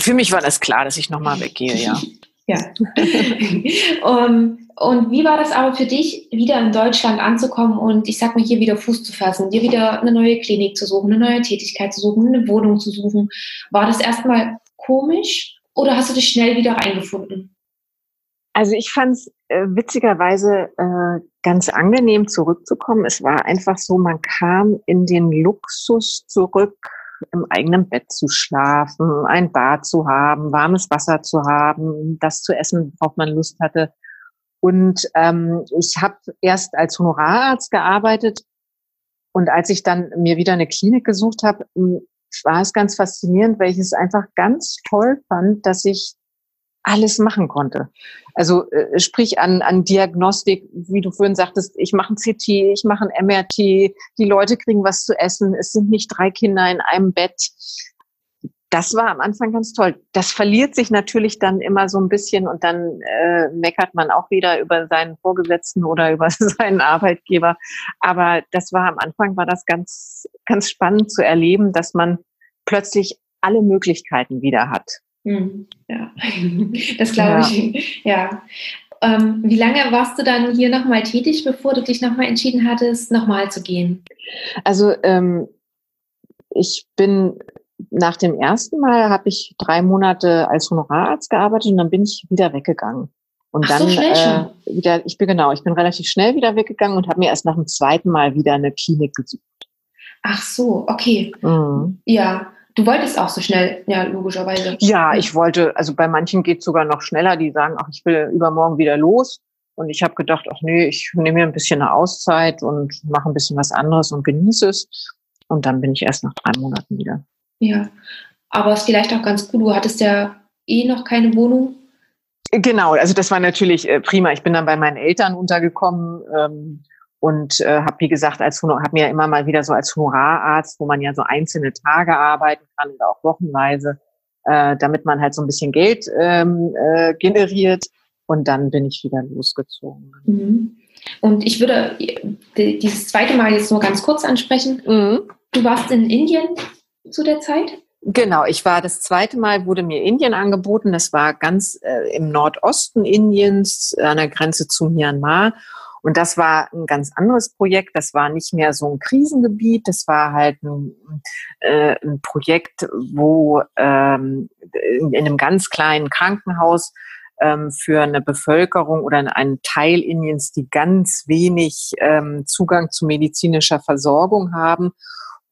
Für mich war das klar, dass ich nochmal weggehe, ja. [LAUGHS] Ja. [LAUGHS] um, und wie war das aber für dich, wieder in Deutschland anzukommen und ich sag mal hier wieder Fuß zu fassen, dir wieder eine neue Klinik zu suchen, eine neue Tätigkeit zu suchen, eine Wohnung zu suchen? War das erstmal komisch oder hast du dich schnell wieder reingefunden? Also ich fand es äh, witzigerweise äh, ganz angenehm zurückzukommen. Es war einfach so, man kam in den Luxus zurück, im eigenen Bett zu schlafen, ein Bad zu haben, warmes Wasser zu haben, das zu essen, worauf man Lust hatte. Und ähm, ich habe erst als Honorararzt gearbeitet und als ich dann mir wieder eine Klinik gesucht habe, war es ganz faszinierend, weil ich es einfach ganz toll fand, dass ich alles machen konnte. Also äh, sprich an, an Diagnostik, wie du vorhin sagtest, ich mache ein CT, ich mache ein MRT, die Leute kriegen was zu essen, es sind nicht drei Kinder in einem Bett. Das war am Anfang ganz toll. Das verliert sich natürlich dann immer so ein bisschen und dann äh, meckert man auch wieder über seinen Vorgesetzten oder [LAUGHS] über seinen Arbeitgeber. Aber das war am Anfang war das ganz ganz spannend zu erleben, dass man plötzlich alle Möglichkeiten wieder hat. Hm, ja, [LAUGHS] das glaube ich. Ja. Ähm, wie lange warst du dann hier nochmal tätig, bevor du dich nochmal entschieden hattest, nochmal zu gehen? Also ähm, ich bin nach dem ersten Mal habe ich drei Monate als Honorararzt gearbeitet und dann bin ich wieder weggegangen. Und Ach dann so äh, wieder, ich bin genau, ich bin relativ schnell wieder weggegangen und habe mir erst nach dem zweiten Mal wieder eine Klinik gesucht. Ach so, okay. Mhm. Ja. Du wolltest auch so schnell, ja, logischerweise. Ja, ich wollte, also bei manchen geht es sogar noch schneller, die sagen, ach, ich will übermorgen wieder los. Und ich habe gedacht, ach nee, ich nehme mir ein bisschen eine Auszeit und mache ein bisschen was anderes und genieße es. Und dann bin ich erst nach drei Monaten wieder. Ja, aber es ist vielleicht auch ganz gut, du hattest ja eh noch keine Wohnung. Genau, also das war natürlich äh, prima. Ich bin dann bei meinen Eltern untergekommen. Ähm, und äh, habe wie gesagt als habe mir immer mal wieder so als Honorararzt, wo man ja so einzelne Tage arbeiten kann oder auch wochenweise, äh, damit man halt so ein bisschen Geld ähm, äh, generiert und dann bin ich wieder losgezogen. Mhm. Und ich würde dieses zweite Mal jetzt nur ganz kurz ansprechen. Mhm. Du warst in Indien zu der Zeit? Genau, ich war das zweite Mal, wurde mir Indien angeboten. Das war ganz äh, im Nordosten Indiens, an der Grenze zu Myanmar. Und das war ein ganz anderes Projekt. Das war nicht mehr so ein Krisengebiet. Das war halt ein, äh, ein Projekt, wo ähm, in, in einem ganz kleinen Krankenhaus ähm, für eine Bevölkerung oder einen Teil Indiens, die ganz wenig ähm, Zugang zu medizinischer Versorgung haben.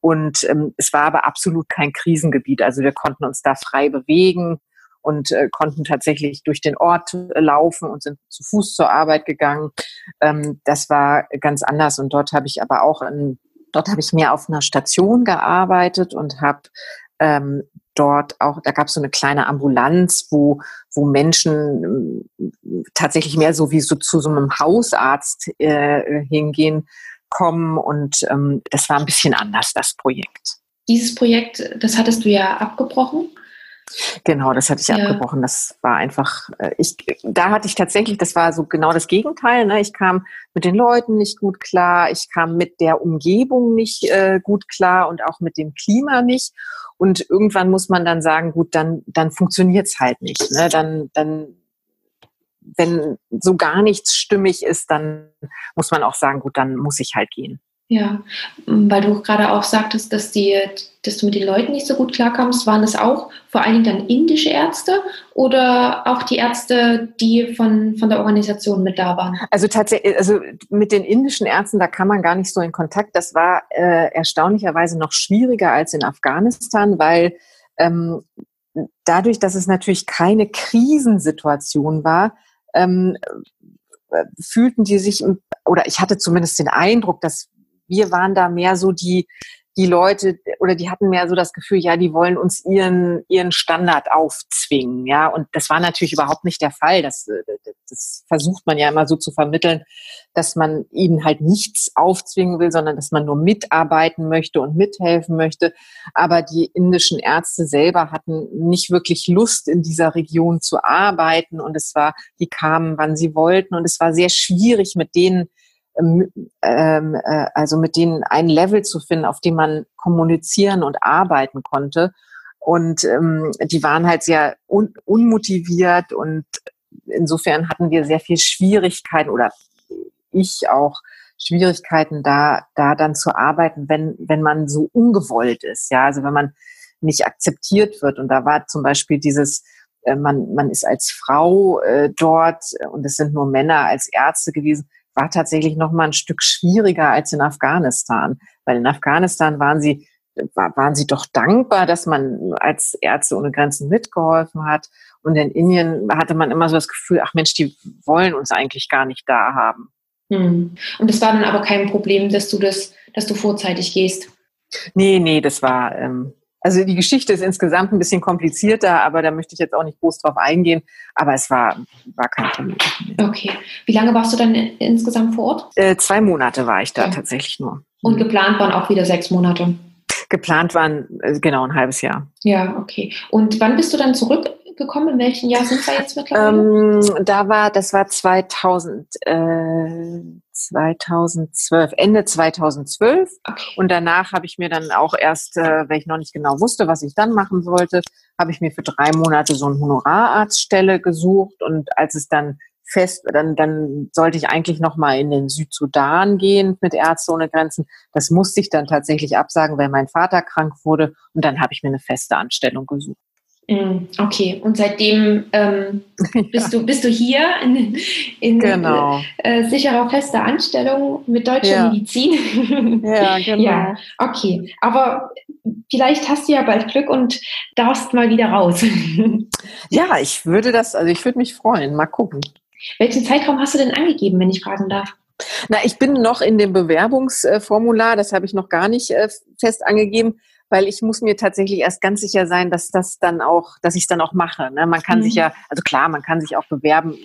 Und ähm, es war aber absolut kein Krisengebiet. Also wir konnten uns da frei bewegen und äh, konnten tatsächlich durch den Ort äh, laufen und sind zu Fuß zur Arbeit gegangen. Ähm, das war ganz anders und dort habe ich aber auch in, dort habe ich mehr auf einer Station gearbeitet und habe ähm, dort auch, da gab es so eine kleine Ambulanz, wo, wo Menschen äh, tatsächlich mehr so wie so zu so einem Hausarzt äh, hingehen kommen. Und ähm, das war ein bisschen anders, das Projekt. Dieses Projekt, das hattest du ja abgebrochen. Genau, das hatte ich ja. abgebrochen. Das war einfach, äh, ich, da hatte ich tatsächlich, das war so genau das Gegenteil. Ne? Ich kam mit den Leuten nicht gut klar, ich kam mit der Umgebung nicht äh, gut klar und auch mit dem Klima nicht. Und irgendwann muss man dann sagen, gut, dann, dann funktioniert's halt nicht. Ne? Dann, dann, wenn so gar nichts stimmig ist, dann muss man auch sagen, gut, dann muss ich halt gehen. Ja, weil du gerade auch sagtest, dass, die, dass du mit den Leuten nicht so gut klarkommst. Waren das auch vor allen Dingen dann indische Ärzte oder auch die Ärzte, die von, von der Organisation mit da waren? Also tatsächlich, also mit den indischen Ärzten, da kam man gar nicht so in Kontakt. Das war äh, erstaunlicherweise noch schwieriger als in Afghanistan, weil ähm, dadurch, dass es natürlich keine Krisensituation war, ähm, äh, fühlten die sich, oder ich hatte zumindest den Eindruck, dass wir waren da mehr so die, die Leute oder die hatten mehr so das Gefühl, ja, die wollen uns ihren, ihren Standard aufzwingen, ja. Und das war natürlich überhaupt nicht der Fall. Das, das versucht man ja immer so zu vermitteln, dass man ihnen halt nichts aufzwingen will, sondern dass man nur mitarbeiten möchte und mithelfen möchte. Aber die indischen Ärzte selber hatten nicht wirklich Lust, in dieser Region zu arbeiten. Und es war, die kamen, wann sie wollten. Und es war sehr schwierig, mit denen ähm, ähm, äh, also mit denen ein Level zu finden, auf dem man kommunizieren und arbeiten konnte. Und ähm, die waren halt sehr un unmotiviert und insofern hatten wir sehr viel Schwierigkeiten oder ich auch Schwierigkeiten da, da dann zu arbeiten, wenn, wenn man so ungewollt ist. Ja, also wenn man nicht akzeptiert wird. Und da war zum Beispiel dieses, äh, man, man ist als Frau äh, dort und es sind nur Männer als Ärzte gewesen war tatsächlich noch mal ein Stück schwieriger als in Afghanistan, weil in Afghanistan waren sie waren sie doch dankbar, dass man als Ärzte ohne Grenzen mitgeholfen hat. Und in Indien hatte man immer so das Gefühl, ach Mensch, die wollen uns eigentlich gar nicht da haben. Hm. Und es war dann aber kein Problem, dass du das, dass du vorzeitig gehst. Nee, nee, das war, ähm, also die Geschichte ist insgesamt ein bisschen komplizierter, aber da möchte ich jetzt auch nicht groß drauf eingehen. Aber es war, war kein Problem. Okay. Wie lange warst du dann insgesamt vor Ort? Äh, zwei Monate war ich da ja. tatsächlich nur. Und geplant waren auch wieder sechs Monate? Geplant waren äh, genau ein halbes Jahr. Ja, okay. Und wann bist du dann zurück gekommen? In welchem Jahr sind wir jetzt mittlerweile? Ähm, da war, das war 2000, äh, 2012, Ende 2012. Okay. Und danach habe ich mir dann auch erst, äh, weil ich noch nicht genau wusste, was ich dann machen sollte, habe ich mir für drei Monate so eine Honorararztstelle gesucht. Und als es dann fest, dann, dann sollte ich eigentlich noch mal in den Südsudan gehen mit Ärzte ohne Grenzen. Das musste ich dann tatsächlich absagen, weil mein Vater krank wurde. Und dann habe ich mir eine feste Anstellung gesucht. Mm, okay, und seitdem ähm, [LAUGHS] bist, ja. du, bist du hier in, in genau. äh, sicherer fester Anstellung mit deutscher ja. Medizin. [LAUGHS] ja, genau. Ja, okay. Aber vielleicht hast du ja bald Glück und darfst mal wieder raus. [LAUGHS] ja, ich würde das, also ich würde mich freuen. Mal gucken. Welchen Zeitraum hast du denn angegeben, wenn ich fragen darf? Na, ich bin noch in dem Bewerbungsformular, das habe ich noch gar nicht äh, fest angegeben weil ich muss mir tatsächlich erst ganz sicher sein, dass das dann auch, dass ich es dann auch mache. Ne? Man kann mhm. sich ja, also klar, man kann sich auch bewerben,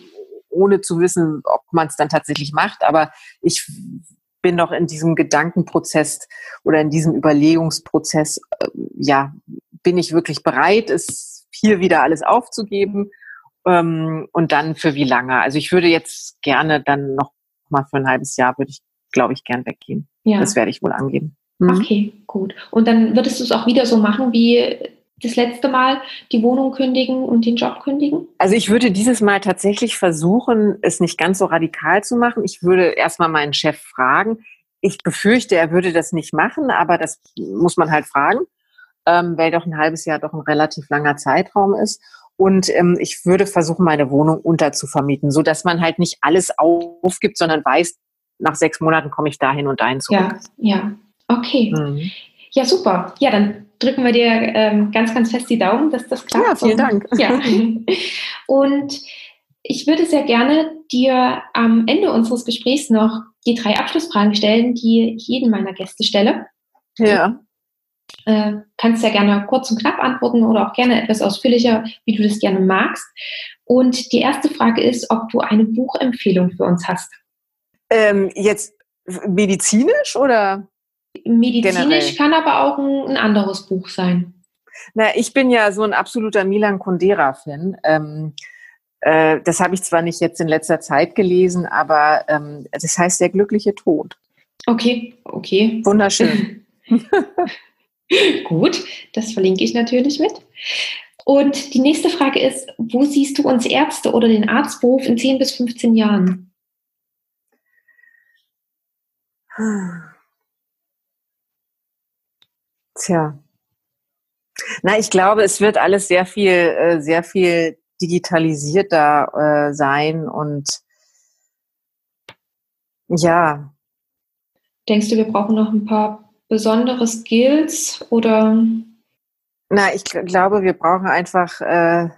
ohne zu wissen, ob man es dann tatsächlich macht, aber ich bin noch in diesem Gedankenprozess oder in diesem Überlegungsprozess, äh, ja, bin ich wirklich bereit, es hier wieder alles aufzugeben ähm, und dann für wie lange? Also ich würde jetzt gerne dann noch mal für ein halbes Jahr würde ich, glaube ich, gern weggehen. Ja. Das werde ich wohl angeben. Mhm. Okay, gut. Und dann würdest du es auch wieder so machen wie das letzte Mal, die Wohnung kündigen und den Job kündigen? Also ich würde dieses Mal tatsächlich versuchen, es nicht ganz so radikal zu machen. Ich würde erstmal meinen Chef fragen. Ich befürchte, er würde das nicht machen, aber das muss man halt fragen, ähm, weil doch ein halbes Jahr doch ein relativ langer Zeitraum ist. Und ähm, ich würde versuchen, meine Wohnung unterzuvermieten, so dass man halt nicht alles aufgibt, sondern weiß, nach sechs Monaten komme ich dahin und dahin zurück. Ja, ja. Okay. Mhm. Ja, super. Ja, dann drücken wir dir ähm, ganz, ganz fest die Daumen, dass das klappt. Ja, vielen Dank. Ja. [LAUGHS] Und ich würde sehr gerne dir am Ende unseres Gesprächs noch die drei Abschlussfragen stellen, die ich jedem meiner Gäste stelle. Ja. Äh, kannst ja gerne kurz und knapp antworten oder auch gerne etwas ausführlicher, wie du das gerne magst. Und die erste Frage ist, ob du eine Buchempfehlung für uns hast. Ähm, jetzt medizinisch oder? Medizinisch generell? kann aber auch ein, ein, anderes Buch sein. Na, ich bin ja so ein absoluter Milan Kundera-Fan. Ähm, äh, das habe ich zwar nicht jetzt in letzter Zeit gelesen, aber ähm, das heißt der glückliche Tod. Okay, okay. Wunderschön. [LAUGHS] [LAUGHS] Gut, das verlinke ich natürlich mit. Und die nächste Frage ist, wo siehst du uns Ärzte oder den Arztberuf in 10 bis 15 Jahren? [SIGHS] Tja. Na, ich glaube, es wird alles sehr viel, äh, sehr viel digitalisierter äh, sein und ja. Denkst du, wir brauchen noch ein paar besondere Skills oder? Na, ich glaube, wir brauchen einfach, äh,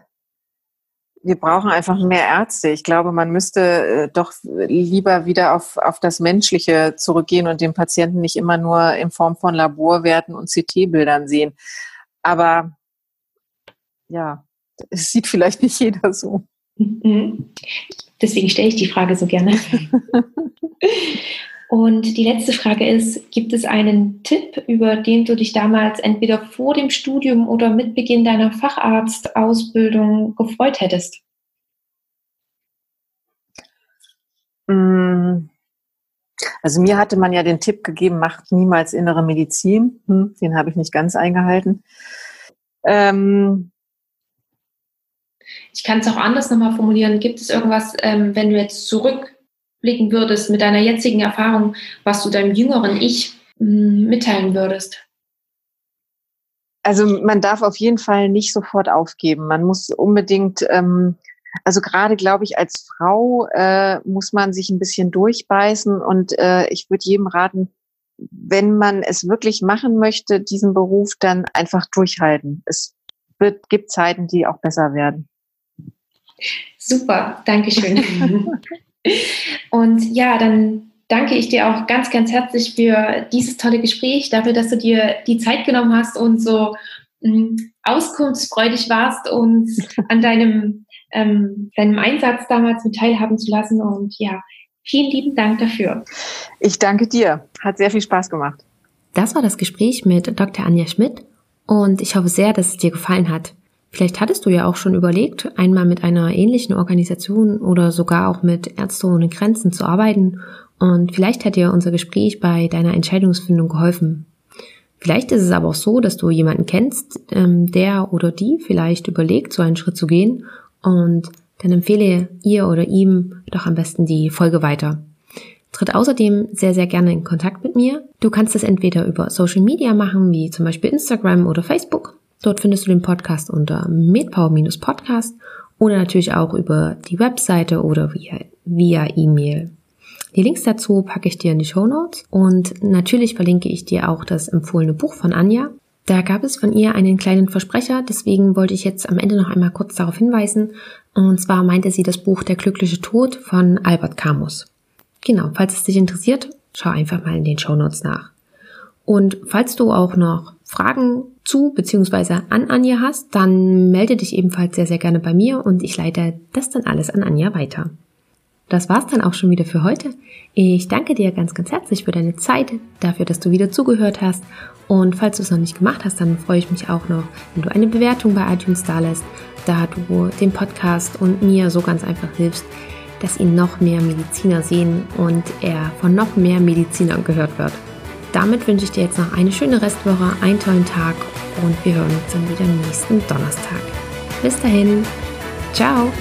wir brauchen einfach mehr Ärzte. Ich glaube, man müsste äh, doch lieber wieder auf, auf das Menschliche zurückgehen und den Patienten nicht immer nur in Form von Laborwerten und CT-Bildern sehen. Aber ja, es sieht vielleicht nicht jeder so. Mhm. Deswegen stelle ich die Frage so gerne. [LAUGHS] Und die letzte Frage ist, gibt es einen Tipp, über den du dich damals entweder vor dem Studium oder mit Beginn deiner Facharztausbildung gefreut hättest? Mm. Also mir hatte man ja den Tipp gegeben, macht niemals innere Medizin. Hm, den habe ich nicht ganz eingehalten. Ähm, ich kann es auch anders nochmal formulieren. Gibt es irgendwas, ähm, wenn du jetzt zurückblicken würdest mit deiner jetzigen Erfahrung, was du deinem jüngeren Ich mm, mitteilen würdest? Also man darf auf jeden Fall nicht sofort aufgeben. Man muss unbedingt, ähm, also gerade glaube ich, als Frau äh, muss man sich ein bisschen durchbeißen und äh, ich würde jedem raten, wenn man es wirklich machen möchte, diesen Beruf, dann einfach durchhalten. Es wird, gibt Zeiten, die auch besser werden. Super, danke schön. [LAUGHS] Und ja, dann danke ich dir auch ganz, ganz herzlich für dieses tolle Gespräch, dafür, dass du dir die Zeit genommen hast und so ähm, auskunftsfreudig warst und [LAUGHS] an deinem, ähm, deinem Einsatz damals mit teilhaben zu lassen. Und ja, vielen lieben Dank dafür. Ich danke dir. Hat sehr viel Spaß gemacht. Das war das Gespräch mit Dr. Anja Schmidt und ich hoffe sehr, dass es dir gefallen hat. Vielleicht hattest du ja auch schon überlegt, einmal mit einer ähnlichen Organisation oder sogar auch mit Ärzte ohne Grenzen zu arbeiten und vielleicht hat dir unser Gespräch bei deiner Entscheidungsfindung geholfen. Vielleicht ist es aber auch so, dass du jemanden kennst, ähm, der oder die vielleicht überlegt, so einen Schritt zu gehen und dann empfehle ihr oder ihm doch am besten die Folge weiter. Tritt außerdem sehr, sehr gerne in Kontakt mit mir. Du kannst es entweder über Social Media machen, wie zum Beispiel Instagram oder Facebook Dort findest du den Podcast unter medpower-podcast oder natürlich auch über die Webseite oder via, via E-Mail. Die Links dazu packe ich dir in die Show Notes und natürlich verlinke ich dir auch das empfohlene Buch von Anja. Da gab es von ihr einen kleinen Versprecher, deswegen wollte ich jetzt am Ende noch einmal kurz darauf hinweisen. Und zwar meinte sie das Buch Der glückliche Tod von Albert Camus. Genau, falls es dich interessiert, schau einfach mal in den Show Notes nach. Und falls du auch noch Fragen zu bzw. an Anja hast, dann melde dich ebenfalls sehr, sehr gerne bei mir und ich leite das dann alles an Anja weiter. Das war's dann auch schon wieder für heute. Ich danke dir ganz, ganz herzlich für deine Zeit, dafür, dass du wieder zugehört hast. Und falls du es noch nicht gemacht hast, dann freue ich mich auch noch, wenn du eine Bewertung bei iTunes da lässt, da du den Podcast und mir so ganz einfach hilfst, dass ihn noch mehr Mediziner sehen und er von noch mehr Medizinern gehört wird. Damit wünsche ich dir jetzt noch eine schöne Restwoche, einen tollen Tag und wir hören uns dann wieder nächsten Donnerstag. Bis dahin, ciao!